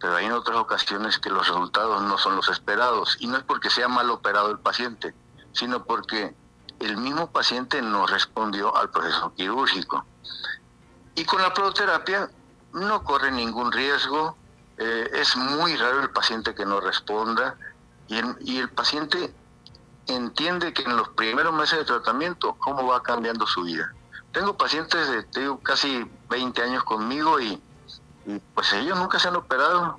pero hay en otras ocasiones que los resultados no son los esperados. Y no es porque sea mal operado el paciente, sino porque el mismo paciente no respondió al proceso quirúrgico. Y con la proterapia no corre ningún riesgo, eh, es muy raro el paciente que no responda y el, y el paciente entiende que en los primeros meses de tratamiento cómo va cambiando su vida. Tengo pacientes de tengo casi 20 años conmigo y, y, pues ellos nunca se han operado.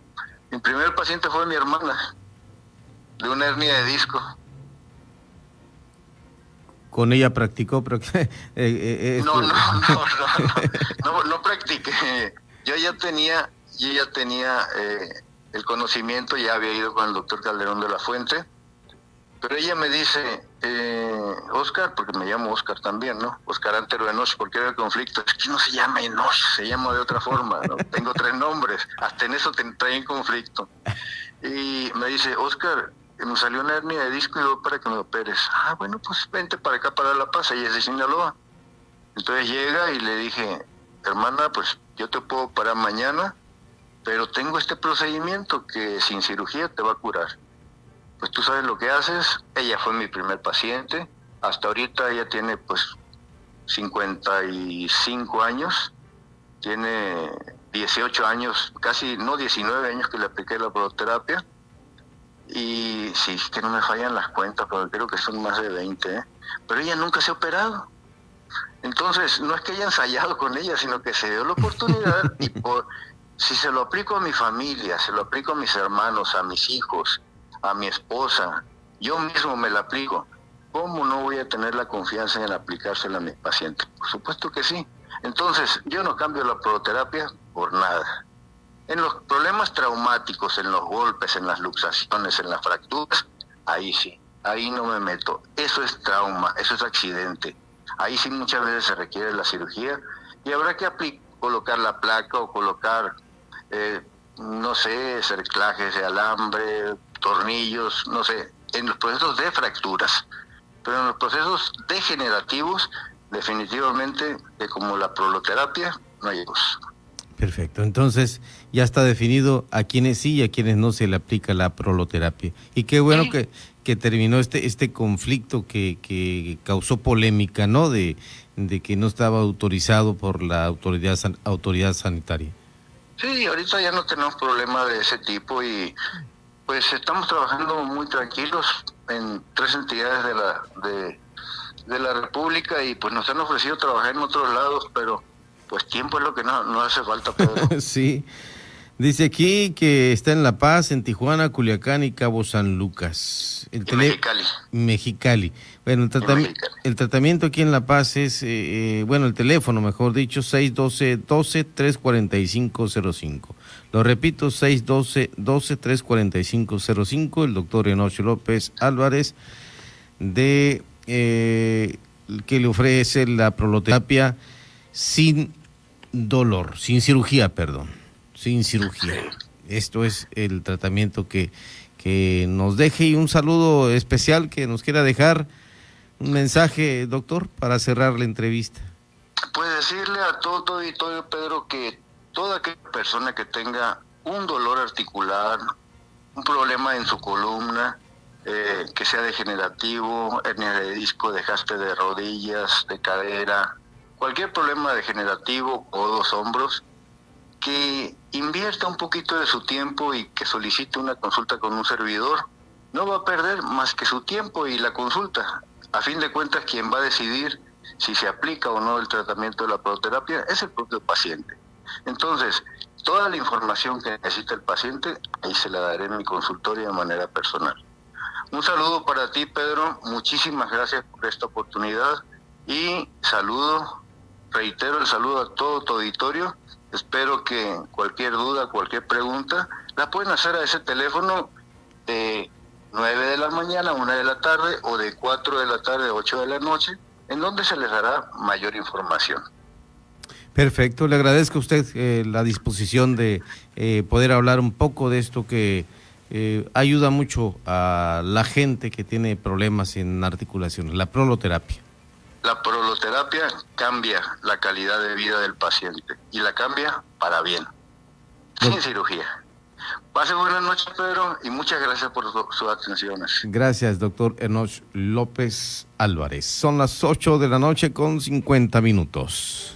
Mi primer paciente fue mi hermana, de una hernia de disco. Con ella practicó, [laughs] pero eh, eh, no, no, no, no, [laughs] no, no, practiqué. Yo ya tenía, yo ya tenía eh, el conocimiento, ya había ido con el doctor Calderón de la Fuente, pero ella me dice, eh, Oscar, porque me llamo Oscar también, ¿no? Oscar Antero Enoch, porque era el conflicto. Es que no se llama Enoch, se llama de otra forma, ¿no? [laughs] Tengo tres nombres, hasta en eso te traen conflicto. Y me dice, Oscar, me salió una hernia de disco y voy para que me operes. Ah, bueno, pues vente para acá, para La Paz, ella es de Sinaloa. Entonces llega y le dije, hermana, pues yo te puedo operar mañana, pero tengo este procedimiento que sin cirugía te va a curar pues tú sabes lo que haces. Ella fue mi primer paciente. Hasta ahorita ella tiene pues 55 años. Tiene 18 años, casi no 19 años que le apliqué la proterapia. Y sí, que no me fallan las cuentas, pero creo que son más de 20. ¿eh? Pero ella nunca se ha operado. Entonces, no es que haya ensayado con ella, sino que se dio la oportunidad y [laughs] por, si se lo aplico a mi familia, se lo aplico a mis hermanos, a mis hijos, a mi esposa, yo mismo me la aplico, ¿cómo no voy a tener la confianza en aplicársela a mi paciente? Por supuesto que sí. Entonces, yo no cambio la proterapia por nada. En los problemas traumáticos, en los golpes, en las luxaciones, en las fracturas, ahí sí, ahí no me meto. Eso es trauma, eso es accidente. Ahí sí muchas veces se requiere la cirugía y habrá que colocar la placa o colocar, eh, no sé, cerclajes de alambre, tornillos, no sé, en los procesos de fracturas. Pero en los procesos degenerativos, definitivamente, de como la proloterapia, no hay dos. Perfecto, entonces ya está definido a quienes sí y a quienes no se le aplica la proloterapia. Y qué bueno sí. que, que terminó este, este conflicto que, que causó polémica, ¿no? De, de que no estaba autorizado por la autoridad, autoridad sanitaria. Sí, ahorita ya no tenemos problema de ese tipo y pues estamos trabajando muy tranquilos en tres entidades de la de, de, la República y pues nos han ofrecido trabajar en otros lados, pero pues tiempo es lo que no, no hace falta, Pedro. [laughs] sí. Dice aquí que está en La Paz, en Tijuana, Culiacán y Cabo San Lucas. El tele... Mexicali. Mexicali. Bueno, el, tratam Mexicali. el, tratamiento aquí en La Paz es, eh, bueno, el teléfono, mejor dicho, 612-12-34505. Lo repito, 612-12-34505. El doctor Enocho López Álvarez, de eh, que le ofrece la proloterapia sin dolor, sin cirugía, perdón sin cirugía. Esto es el tratamiento que, que nos deje y un saludo especial que nos quiera dejar un mensaje, doctor, para cerrar la entrevista. Pues decirle a todo auditorio, Pedro, que toda aquella persona que tenga un dolor articular, un problema en su columna, eh, que sea degenerativo, hernia de disco, dejaste de rodillas, de cadera, cualquier problema degenerativo, codos, hombros, que invierta un poquito de su tiempo y que solicite una consulta con un servidor. No va a perder más que su tiempo y la consulta. A fin de cuentas, quien va a decidir si se aplica o no el tratamiento de la proterapia es el propio paciente. Entonces, toda la información que necesita el paciente, ahí se la daré en mi consultorio de manera personal. Un saludo para ti, Pedro. Muchísimas gracias por esta oportunidad y saludo, reitero el saludo a todo tu auditorio. Espero que cualquier duda, cualquier pregunta, la pueden hacer a ese teléfono de 9 de la mañana a 1 de la tarde o de 4 de la tarde a 8 de la noche, en donde se les dará mayor información. Perfecto, le agradezco a usted eh, la disposición de eh, poder hablar un poco de esto que eh, ayuda mucho a la gente que tiene problemas en articulaciones, la proloterapia. La proloterapia cambia la calidad de vida del paciente y la cambia para bien, sin cirugía. Pase buenas noches, Pedro, y muchas gracias por sus atenciones. Gracias, doctor Enoch López Álvarez. Son las 8 de la noche con 50 minutos.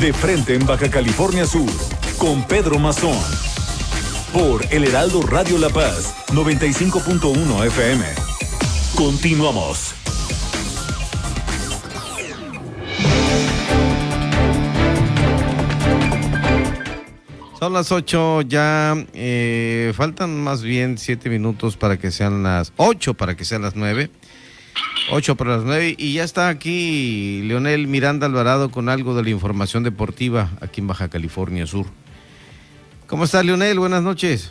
de frente en Baja California Sur, con Pedro Mazón. Por El Heraldo Radio La Paz, 95.1 FM. Continuamos. Son las 8 ya, eh, faltan más bien 7 minutos para que sean las 8, para que sean las 9. 8 para las 9 y ya está aquí Leonel Miranda Alvarado con algo de la información deportiva aquí en Baja California Sur. ¿Cómo está Leonel? Buenas noches.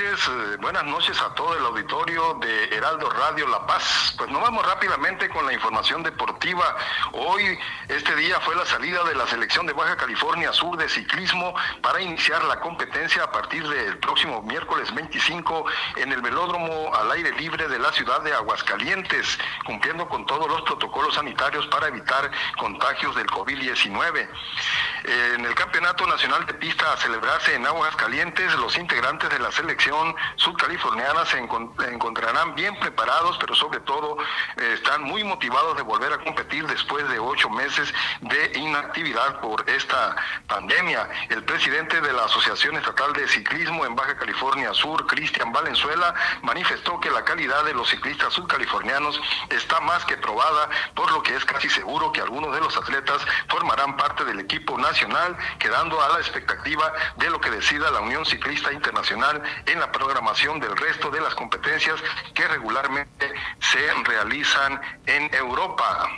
Eh, buenas noches a todo el auditorio de Heraldo Radio La Paz. Pues nos vamos rápidamente con la información deportiva. Hoy, este día fue la salida de la selección de Baja California Sur de ciclismo para iniciar la competencia a partir del próximo miércoles 25 en el velódromo al aire libre de la ciudad de Aguascalientes, cumpliendo con todos los protocolos sanitarios para evitar contagios del COVID-19. En el Campeonato Nacional de Pista a celebrarse en Aguascalientes, los integrantes de la selección sudcaliforniana se encontrarán bien preparados, pero sobre todo eh, están muy motivados de volver a competir después de ocho meses de inactividad por esta pandemia. El presidente de la Asociación Estatal de Ciclismo en Baja California Sur, Cristian Valenzuela, manifestó que la calidad de los ciclistas sudcalifornianos está más que probada, por lo que es casi seguro que algunos de los atletas formarán parte del equipo nacional quedando a la expectativa de lo que decida la Unión Ciclista Internacional la programación del resto de las competencias que regularmente se realizan en Europa.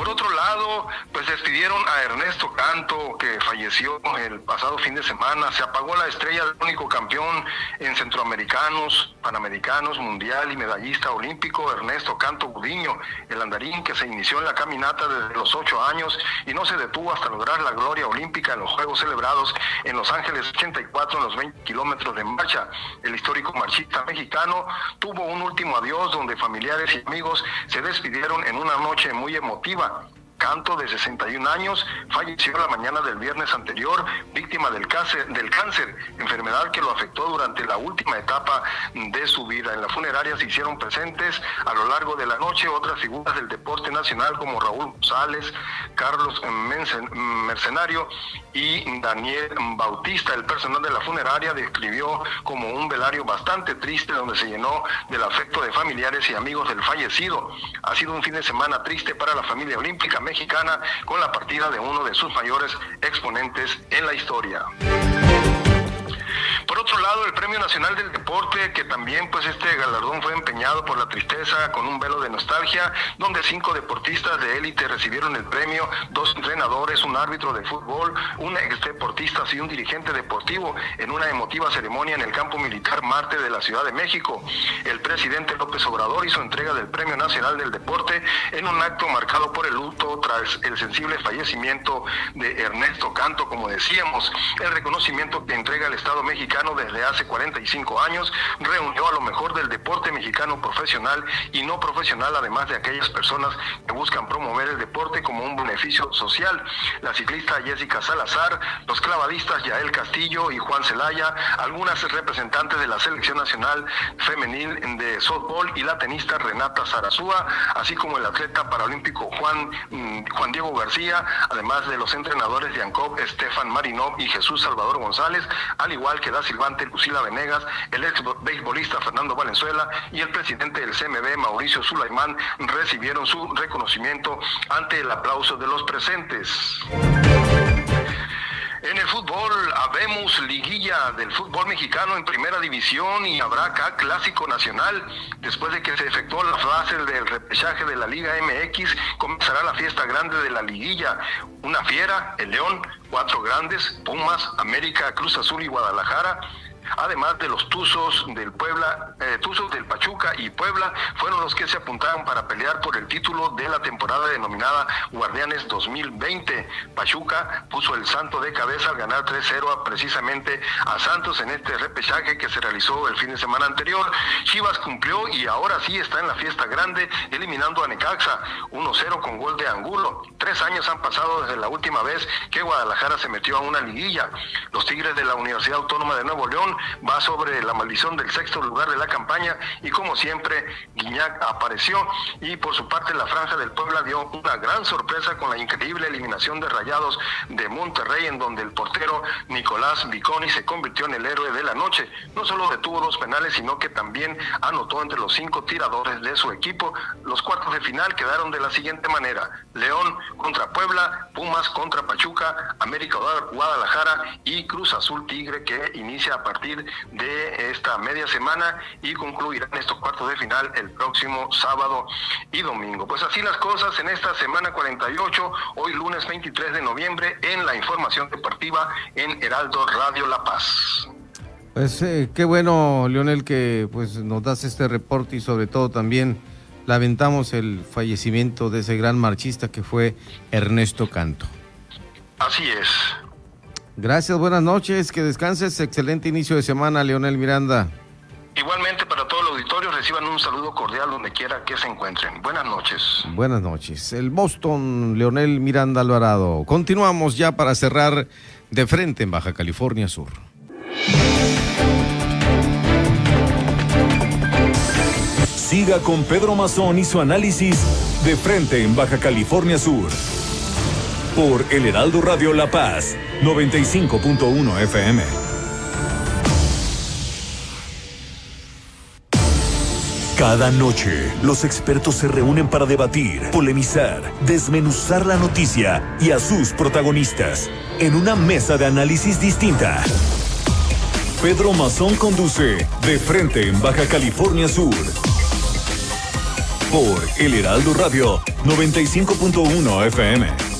Por otro lado, pues despidieron a Ernesto Canto, que falleció el pasado fin de semana. Se apagó la estrella del único campeón en centroamericanos, panamericanos, mundial y medallista olímpico, Ernesto Canto Gudiño, el andarín que se inició en la caminata desde los ocho años y no se detuvo hasta lograr la gloria olímpica en los Juegos celebrados en Los Ángeles 84 en los 20 kilómetros de marcha. El histórico marchista mexicano tuvo un último adiós donde familiares y amigos se despidieron en una noche muy emotiva Canto, de 61 años, falleció la mañana del viernes anterior, víctima del cáncer, enfermedad que lo afectó durante la última etapa de su vida. En la funeraria se hicieron presentes a lo largo de la noche otras figuras del deporte nacional como Raúl González, Carlos Mercenario y Daniel Bautista. El personal de la funeraria describió como un velario bastante triste donde se llenó del afecto de familiares y amigos del fallecido. Ha sido un fin de semana triste para la familia olímpica mexicana con la partida de uno de sus mayores exponentes en la historia. Por otro lado, el Premio Nacional del Deporte, que también pues este galardón fue empeñado por la tristeza con un velo de nostalgia, donde cinco deportistas de élite recibieron el premio, dos entrenadores, un árbitro de fútbol, un ex deportista y un dirigente deportivo en una emotiva ceremonia en el campo militar Marte de la Ciudad de México. El presidente López Obrador hizo entrega del Premio Nacional del Deporte en un acto marcado por el luto tras el sensible fallecimiento de Ernesto Canto, como decíamos, el reconocimiento que entrega el Estado mexicano desde hace 45 años, reunió a lo mejor del deporte mexicano profesional y no profesional, además de aquellas personas que buscan promover el deporte como un beneficio social. La ciclista Jessica Salazar, los clavadistas Yael Castillo y Juan Celaya, algunas representantes de la selección nacional femenil de softball y la tenista Renata Zarazúa, así como el atleta paralímpico Juan, mm, Juan Diego García, además de los entrenadores de ANCOP, Estefan Marinov y Jesús Salvador González, al igual que Da Silvante Lucila Venegas, el ex beisbolista Fernando Valenzuela y el presidente del CMB, Mauricio Sulaimán, recibieron su reconocimiento ante el aplauso de los presentes. En el fútbol, habemos liguilla del fútbol mexicano en primera división y habrá acá clásico nacional. Después de que se efectuó la fase del repechaje de la Liga MX, comenzará la fiesta grande de la liguilla. Una fiera, el León, cuatro grandes, Pumas, América, Cruz Azul y Guadalajara además de los Tuzos del Puebla, eh, Tuzos del Pachuca y Puebla, fueron los que se apuntaron para pelear por el título de la temporada denominada Guardianes 2020. Pachuca puso el santo de cabeza al ganar 3-0 precisamente a Santos en este repechaje que se realizó el fin de semana anterior. Chivas cumplió y ahora sí está en la fiesta grande, eliminando a Necaxa 1-0 con gol de Angulo. Tres años han pasado desde la última vez que Guadalajara se metió a una liguilla. Los Tigres de la Universidad Autónoma de Nuevo León va sobre la maldición del sexto lugar de la campaña y como siempre Guiñac apareció y por su parte la franja del Puebla dio una gran sorpresa con la increíble eliminación de Rayados de Monterrey en donde el portero Nicolás Viconi se convirtió en el héroe de la noche. No solo detuvo dos penales sino que también anotó entre los cinco tiradores de su equipo. Los cuartos de final quedaron de la siguiente manera. León contra Puebla, Pumas contra Pachuca, América Guadalajara y Cruz Azul Tigre que inicia a partir de esta media semana y concluirán estos cuartos de final el próximo sábado y domingo. Pues así las cosas en esta semana 48, hoy lunes 23 de noviembre, en la información deportiva en Heraldo Radio La Paz. Pues eh, qué bueno, Leonel, que pues nos das este reporte y sobre todo también lamentamos el fallecimiento de ese gran marchista que fue Ernesto Canto. Así es. Gracias, buenas noches, que descanses, excelente inicio de semana, Leonel Miranda. Igualmente para todo el auditorio, reciban un saludo cordial donde quiera que se encuentren. Buenas noches. Buenas noches. El Boston, Leonel Miranda Alvarado. Continuamos ya para cerrar de frente en Baja California Sur. Siga con Pedro Mazón y su análisis de frente en Baja California Sur por El Heraldo Radio La Paz 95.1 FM. Cada noche, los expertos se reúnen para debatir, polemizar, desmenuzar la noticia y a sus protagonistas en una mesa de análisis distinta. Pedro Mazón conduce De Frente en Baja California Sur por El Heraldo Radio 95.1 FM.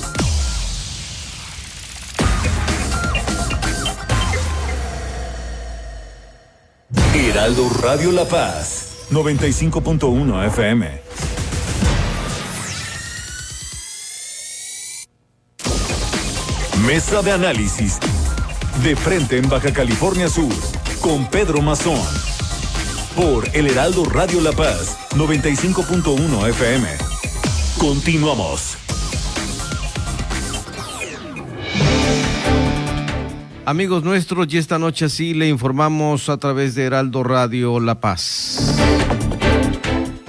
Heraldo Radio La Paz, 95.1 FM. Mesa de análisis. De frente en Baja California Sur, con Pedro Mazón. Por El Heraldo Radio La Paz, 95.1 FM. Continuamos. Amigos nuestros, y esta noche sí le informamos a través de Heraldo Radio La Paz.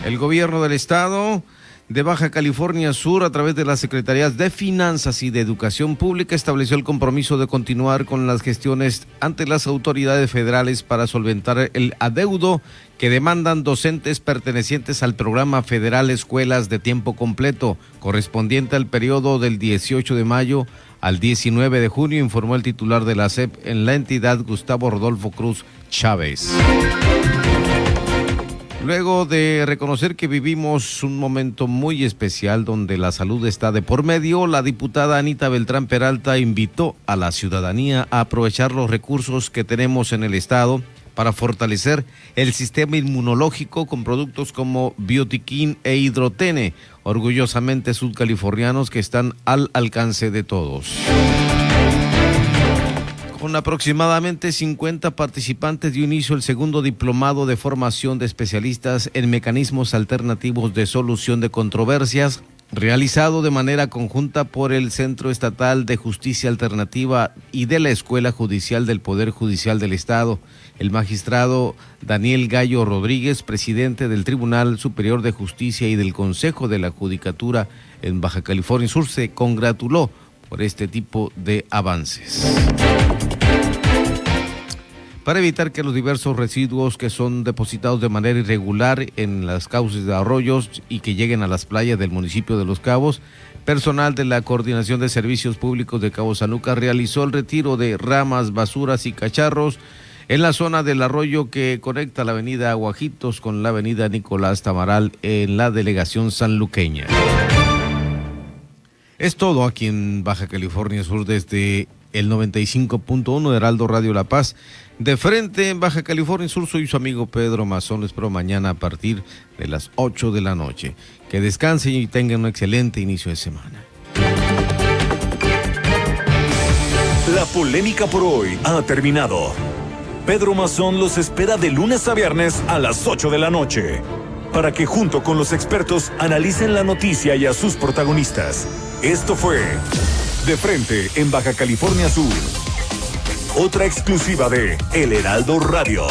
El gobierno del estado de Baja California Sur, a través de las Secretarías de Finanzas y de Educación Pública, estableció el compromiso de continuar con las gestiones ante las autoridades federales para solventar el adeudo que demandan docentes pertenecientes al programa federal Escuelas de Tiempo Completo, correspondiente al periodo del 18 de mayo al 19 de junio, informó el titular de la SEP en la entidad, Gustavo Rodolfo Cruz Chávez. Luego de reconocer que vivimos un momento muy especial donde la salud está de por medio, la diputada Anita Beltrán Peralta invitó a la ciudadanía a aprovechar los recursos que tenemos en el Estado para fortalecer el sistema inmunológico con productos como Biotiquín e Hidrotene, orgullosamente sudcalifornianos que están al alcance de todos. Con aproximadamente 50 participantes dio inicio el segundo diplomado de formación de especialistas en mecanismos alternativos de solución de controversias, realizado de manera conjunta por el Centro Estatal de Justicia Alternativa y de la Escuela Judicial del Poder Judicial del Estado. El magistrado Daniel Gallo Rodríguez, presidente del Tribunal Superior de Justicia y del Consejo de la Judicatura en Baja California Sur, se congratuló por este tipo de avances para evitar que los diversos residuos que son depositados de manera irregular en las cauces de arroyos y que lleguen a las playas del municipio de Los Cabos, personal de la Coordinación de Servicios Públicos de Cabo San Lucas realizó el retiro de ramas, basuras y cacharros en la zona del arroyo que conecta la avenida Aguajitos con la avenida Nicolás Tamaral en la delegación sanluqueña. Es todo aquí en Baja California Sur desde el 95.1 de Heraldo Radio La Paz. De frente en Baja California Sur soy su amigo Pedro Mazón. Les espero mañana a partir de las 8 de la noche. Que descansen y tengan un excelente inicio de semana. La polémica por hoy ha terminado. Pedro Mazón los espera de lunes a viernes a las 8 de la noche para que junto con los expertos analicen la noticia y a sus protagonistas. Esto fue De Frente en Baja California Sur otra exclusiva de El Heraldo Radio.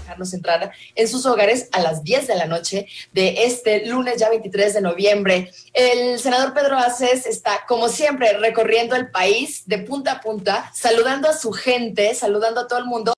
Dejarnos entrar en sus hogares a las 10 de la noche de este lunes ya 23 de noviembre. El senador Pedro Aces está, como siempre, recorriendo el país de punta a punta, saludando a su gente, saludando a todo el mundo.